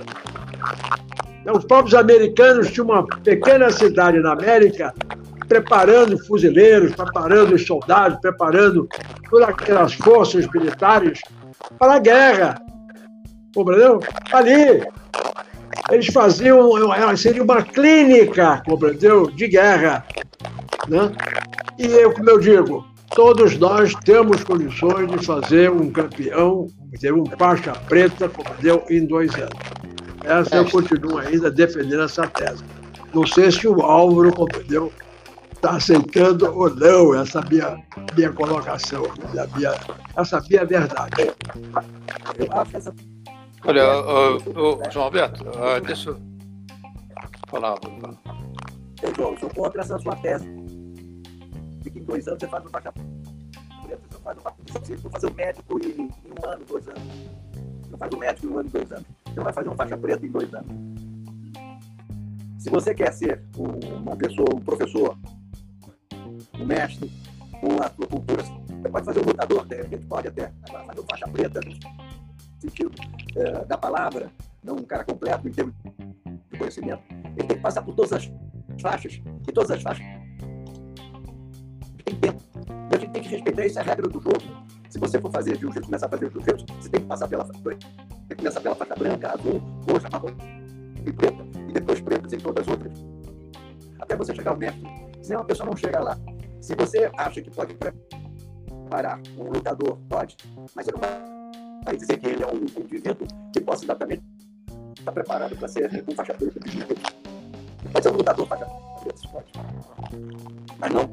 Os próprios americanos tinham uma pequena cidade na América preparando fuzileiros, preparando os soldados, preparando todas aquelas forças militares para a guerra. Compreendeu? Ali. Eles faziam, seria uma clínica, compreendeu? De guerra. Né? E eu, como eu digo, todos nós temos condições de fazer um campeão, ter um faixa preta, compreendeu? Em dois anos. Essa eu continuo ainda defendendo essa tese. Não sei se o Álvaro, compreendeu? Está aceitando ou não essa minha, minha colocação, essa minha, essa minha verdade. Olha, uh, uh, João Alberto, uh, deixa eu falar. Eu sou, sou contra essa sua tese. De que em dois anos você faz um faixa você faz um, fazer um médico em, um ano, dois anos. Você faz um médico em um ano, dois anos. Você vai fazer um faixa preta em dois anos. Se você quer ser uma pessoa, um professor um mestre, uma cultura. Você pode fazer um lutador, a gente pode até fazer um faixa preta, no sentido é, da palavra, não um cara completo em termos de conhecimento. Ele tem que passar por todas as faixas, e todas as faixas tem tempo. E a gente tem que respeitar essa regra do jogo. Se você for fazer jiu-jitsu, começar a fazer jiu-jitsu, você tem que passar pela tem que começar pela faixa branca, azul, roxa, marrom e preta, e depois pretas em todas as outras. Até você chegar ao mestre. Senão a pessoa não chega lá. Se você acha que pode preparar um lutador, pode, mas você não vai dizer que ele é um indivíduo que possa exatamente estar preparado para ser um faixa preta de Pode ser um lutador faixa preta, pode. Mas não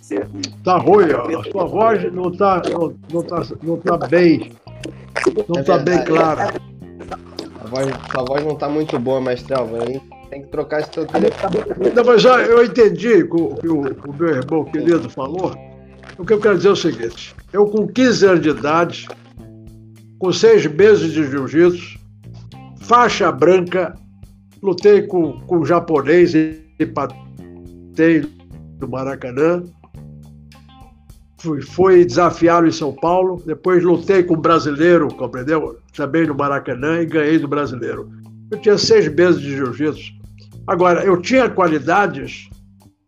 ser um. Tá ruim, ó. A sua voz não tá, não, não tá, não tá bem. Não é tá bem clara. A voz, a voz não tá muito boa, mestre Alva, hein? Tem que trocar esse teu telefone. Não, mas já eu entendi o que o, o meu irmão querido falou. O que eu quero dizer é o seguinte: eu, com 15 anos de idade, com seis meses de jiu-jitsu, faixa branca, lutei com, com japonês e patei do Maracanã. Fui, fui desafiado em São Paulo, depois lutei com o brasileiro, compreendeu? Também no Maracanã e ganhei do brasileiro. Eu tinha seis meses de jiu-jitsu. Agora, eu tinha qualidades,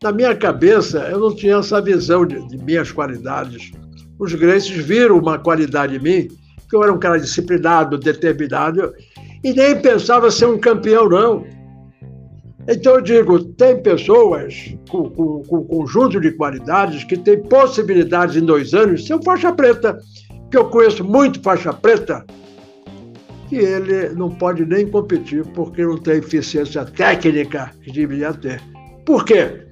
na minha cabeça, eu não tinha essa visão de, de minhas qualidades. Os Gracies viram uma qualidade em mim, que eu era um cara disciplinado, determinado, e nem pensava ser um campeão, não. Então eu digo, tem pessoas com, com, com um conjunto de qualidades que têm possibilidades em dois anos ser um faixa preta, que eu conheço muito faixa preta, que ele não pode nem competir porque não tem eficiência técnica que deveria ter. Por quê?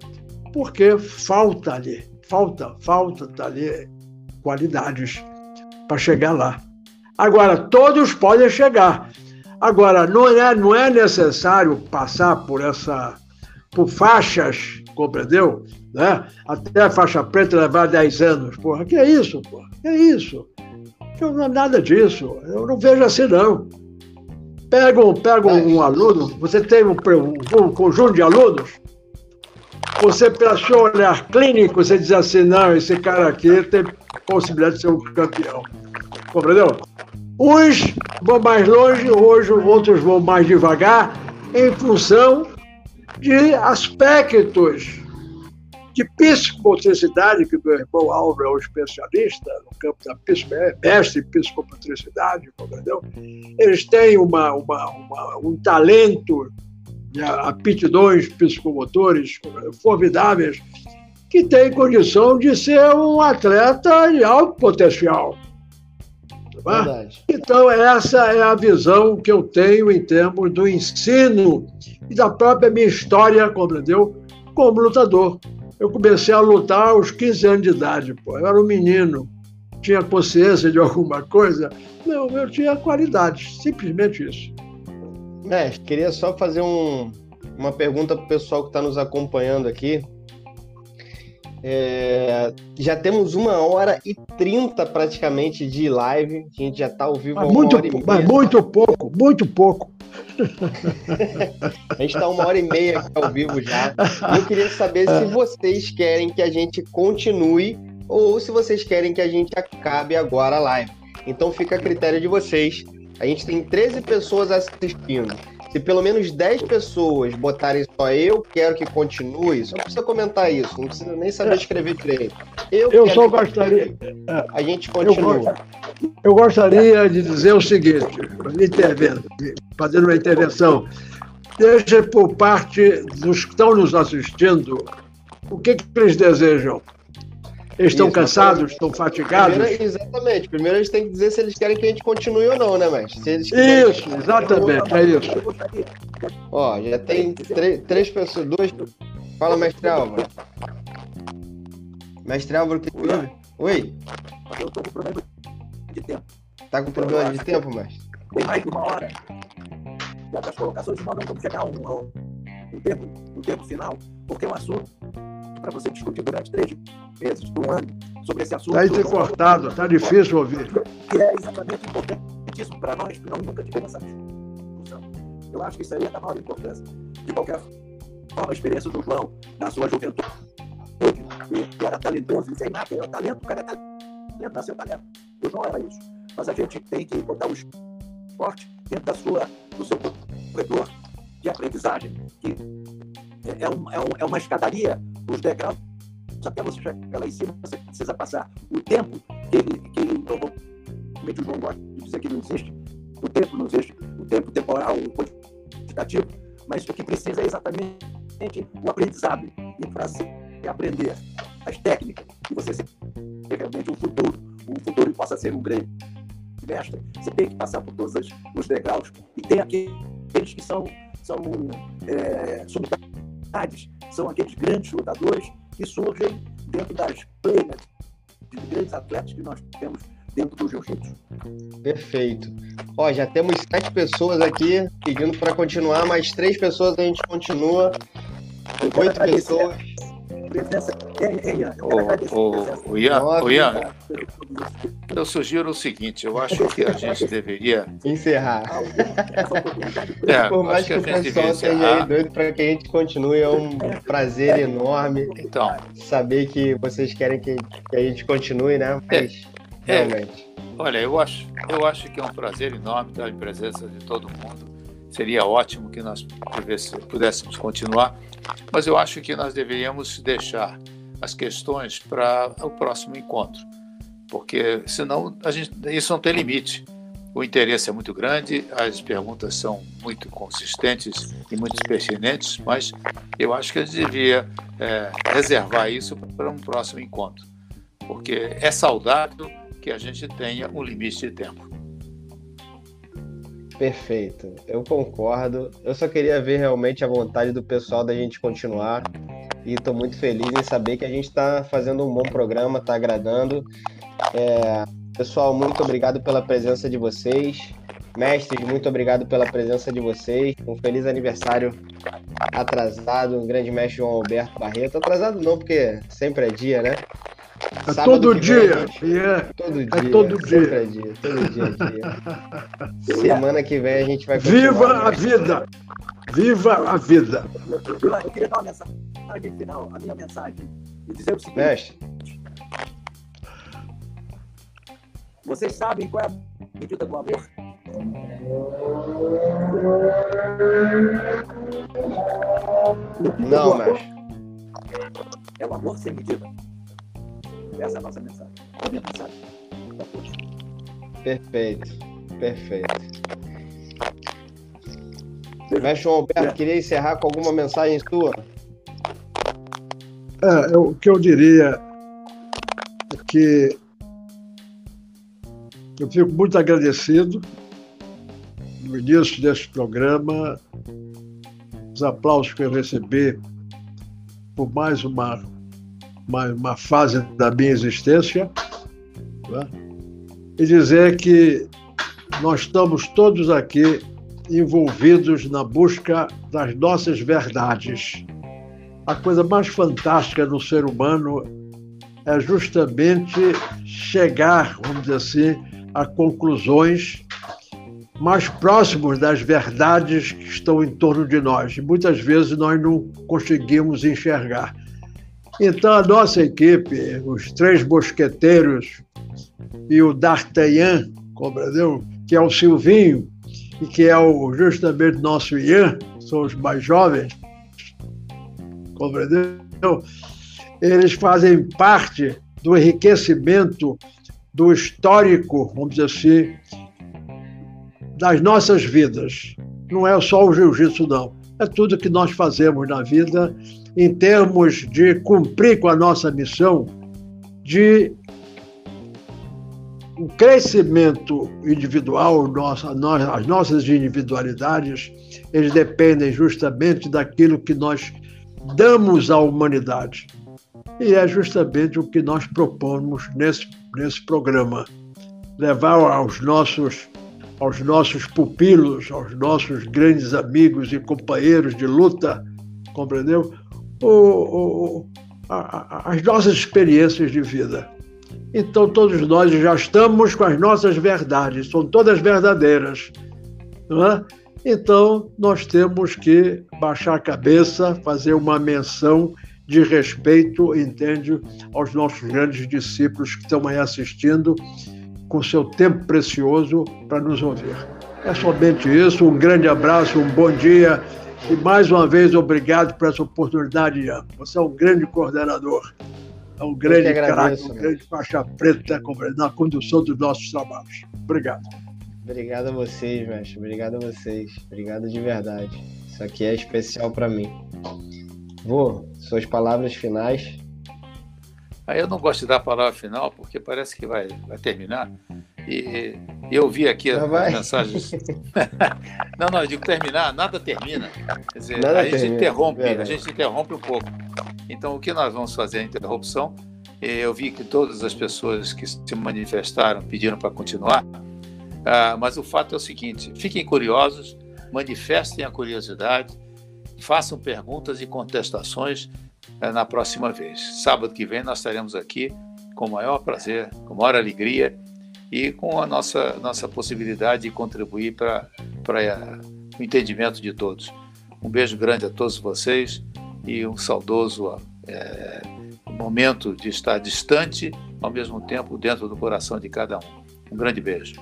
Porque falta ali, falta, falta ali qualidades para chegar lá. Agora, todos podem chegar. Agora, não é, não é necessário passar por essa por faixas, compreendeu? Né? Até a faixa preta levar 10 anos. Porra, que é isso, porra? Que é isso? Eu não nada disso. Eu não vejo assim, não. Pega, pega um, aluno, você tem um, um, um conjunto de alunos, você, pelo seu olhar clínico, você diz assim, não, esse cara aqui tem possibilidade de ser um campeão. Compreendeu? Uns vão mais longe, hoje outros vão mais devagar, em função de aspectos de psicomotricidade, que o meu irmão Álvaro é um especialista no campo da é mestre em psicomotricidade, entendeu? Eles têm uma, uma, uma, um talento, de aptidões psicomotores formidáveis, que tem condição de ser um atleta de alto potencial. Tá então, essa é a visão que eu tenho em termos do ensino e da própria minha história, compreendeu? Como lutador. Eu comecei a lutar aos 15 anos de idade, pô. Eu era um menino, tinha consciência de alguma coisa. Não, eu tinha qualidades, simplesmente isso. Mestre, queria só fazer um, uma pergunta para o pessoal que está nos acompanhando aqui. É, já temos uma hora e trinta praticamente de live. A gente já está ao vivo mas muito, Mas muito pouco, muito pouco. [laughs] a gente está uma hora e meia aqui ao vivo já. Eu queria saber se vocês querem que a gente continue ou se vocês querem que a gente acabe agora a live. Então fica a critério de vocês. A gente tem 13 pessoas assistindo. Se pelo menos 10 pessoas botarem só eu quero que continue, só não precisa comentar isso, não precisa nem saber escrever direito. Eu, eu só gostaria. A gente continua. Eu, eu gostaria de dizer o seguinte, fazendo uma intervenção. Seja por parte dos que estão nos assistindo, o que, que eles desejam? Eles estão cansados, estão fatigados? Primeiro, exatamente. Primeiro eles têm que dizer se eles querem que a gente continue ou não, né, mestre? Se eles isso, exatamente, é isso. Ó, já tem três pessoas, duas. Fala, mestre Álvaro. Mestre Álvaro, que houve? Oi? Eu tô com problema de tempo. Tá com problema de tempo, mestre? Tem mais de uma hora. E as colocações mandam como chegar um, um, um, tempo, um tempo final, porque é um assunto para você discutir durante três meses, um ano, sobre esse assunto. Está cortado, está difícil ouvir. Que é exatamente importantíssimo para nós, que nós nunca tivemos essa discussão. Eu acho que isso aí é da maior importância. De qualquer forma, a experiência do João, na sua juventude, que era talentoso, aí nada, o talento, o cara é talento, nasceu talento. O João era isso. Mas a gente tem que botar o esporte dentro da sua, do seu corredor de aprendizagem, que é, um, é, um, é uma escadaria, os degraus até você chegar lá em cima, você precisa passar o tempo que ele, que ele normalmente o João gosta de dizer que não existe. O tempo não existe, o tempo temporal, o quantitativo, mas o que precisa é exatamente o aprendizado. E para se aprender as técnicas, e você ser realmente um futuro, um futuro que possa ser um grande mestre, você tem que passar por todos os degraus. E tem aqueles que são, são é, são aqueles grandes jogadores que surgem dentro das playas de grandes atletas que nós temos dentro do jiu-jitsu. Perfeito. Ó, já temos sete pessoas aqui pedindo para continuar, mais três pessoas a gente continua. Oito pessoas presença. O, Ian, o Ian, eu sugiro o seguinte: eu acho que a gente deveria encerrar. É, Por mais que, que o pessoal esteja doido para que a gente continue, é um prazer enorme então, saber que vocês querem que, que a gente continue, né? Mas, é, realmente. É, olha, eu acho, eu acho que é um prazer enorme estar em presença de todo mundo. Seria ótimo que nós pudéssemos continuar mas eu acho que nós deveríamos deixar as questões para o próximo encontro, porque senão a gente, isso não tem limite. O interesse é muito grande, as perguntas são muito consistentes e muito pertinentes, mas eu acho que a gente devia é, reservar isso para um próximo encontro, porque é saudável que a gente tenha um limite de tempo. Perfeito, eu concordo. Eu só queria ver realmente a vontade do pessoal da gente continuar. E estou muito feliz em saber que a gente está fazendo um bom programa, está agradando. É... Pessoal, muito obrigado pela presença de vocês. Mestres, muito obrigado pela presença de vocês. Um feliz aniversário atrasado, um grande mestre João Alberto Barreto. Atrasado não, porque sempre é dia, né? É todo dia. Vem, é, todo dia. É todo dia. É dia. Todo dia, dia. Semana que vem a gente vai Viva a vida! Viva a vida! Eu queria dar uma mensagem final, a minha mensagem, e dizer o seguinte. Mestre. Vocês sabem qual é a medida do amor? Não, mestre. É o amor sem medida. Essa é a nossa mensagem. É a minha mensagem. Perfeito, perfeito. Mestre Alberto, é. queria encerrar com alguma mensagem sua? É, eu, o que eu diria é que eu fico muito agradecido no início desse programa, os aplausos que eu recebi por mais uma uma, uma fase da minha existência, né? e dizer que nós estamos todos aqui envolvidos na busca das nossas verdades. A coisa mais fantástica no ser humano é justamente chegar, vamos dizer assim, a conclusões mais próximos das verdades que estão em torno de nós. Muitas vezes nós não conseguimos enxergar. Então, a nossa equipe, os três mosqueteiros e o D'Artagnan, compreendeu? que é o Silvinho, e que é o, justamente nosso Ian, são os mais jovens, compreendeu? Eles fazem parte do enriquecimento do histórico, vamos dizer assim, das nossas vidas. Não é só o jiu-jitsu, não. É tudo que nós fazemos na vida em termos de cumprir com a nossa missão de o crescimento individual, nossa, nós, as nossas individualidades, eles dependem justamente daquilo que nós damos à humanidade. E é justamente o que nós propomos nesse, nesse programa. Levar aos nossos, aos nossos pupilos, aos nossos grandes amigos e companheiros de luta, compreendeu? O, o, a, as nossas experiências de vida então todos nós já estamos com as nossas verdades, são todas verdadeiras. Não é? Então nós temos que baixar a cabeça, fazer uma menção de respeito, entende, aos nossos grandes discípulos que estão aí assistindo, com seu tempo precioso para nos ouvir. É somente isso. Um grande abraço, um bom dia e mais uma vez obrigado por essa oportunidade, Ian. Você é um grande coordenador. É um grande craque, um grande faixa preta na condução dos nossos trabalhos. Obrigado. Obrigado a vocês, mestre. Obrigado a vocês. Obrigado de verdade. Isso aqui é especial para mim. Vô, suas palavras finais. Ah, eu não gosto de dar a palavra final porque parece que vai, vai terminar. E eu vi aqui as mensagens. [laughs] não, não, eu digo terminar, nada termina. Quer dizer, nada a gente termina, interrompe, verdade. a gente interrompe um pouco. Então, o que nós vamos fazer a interrupção? Eu vi que todas as pessoas que se manifestaram pediram para continuar, ah, mas o fato é o seguinte: fiquem curiosos, manifestem a curiosidade, façam perguntas e contestações na próxima vez. Sábado que vem nós estaremos aqui com o maior prazer, com maior alegria e com a nossa, nossa possibilidade de contribuir para o entendimento de todos. Um beijo grande a todos vocês e um saudoso é, momento de estar distante, ao mesmo tempo dentro do coração de cada um. Um grande beijo.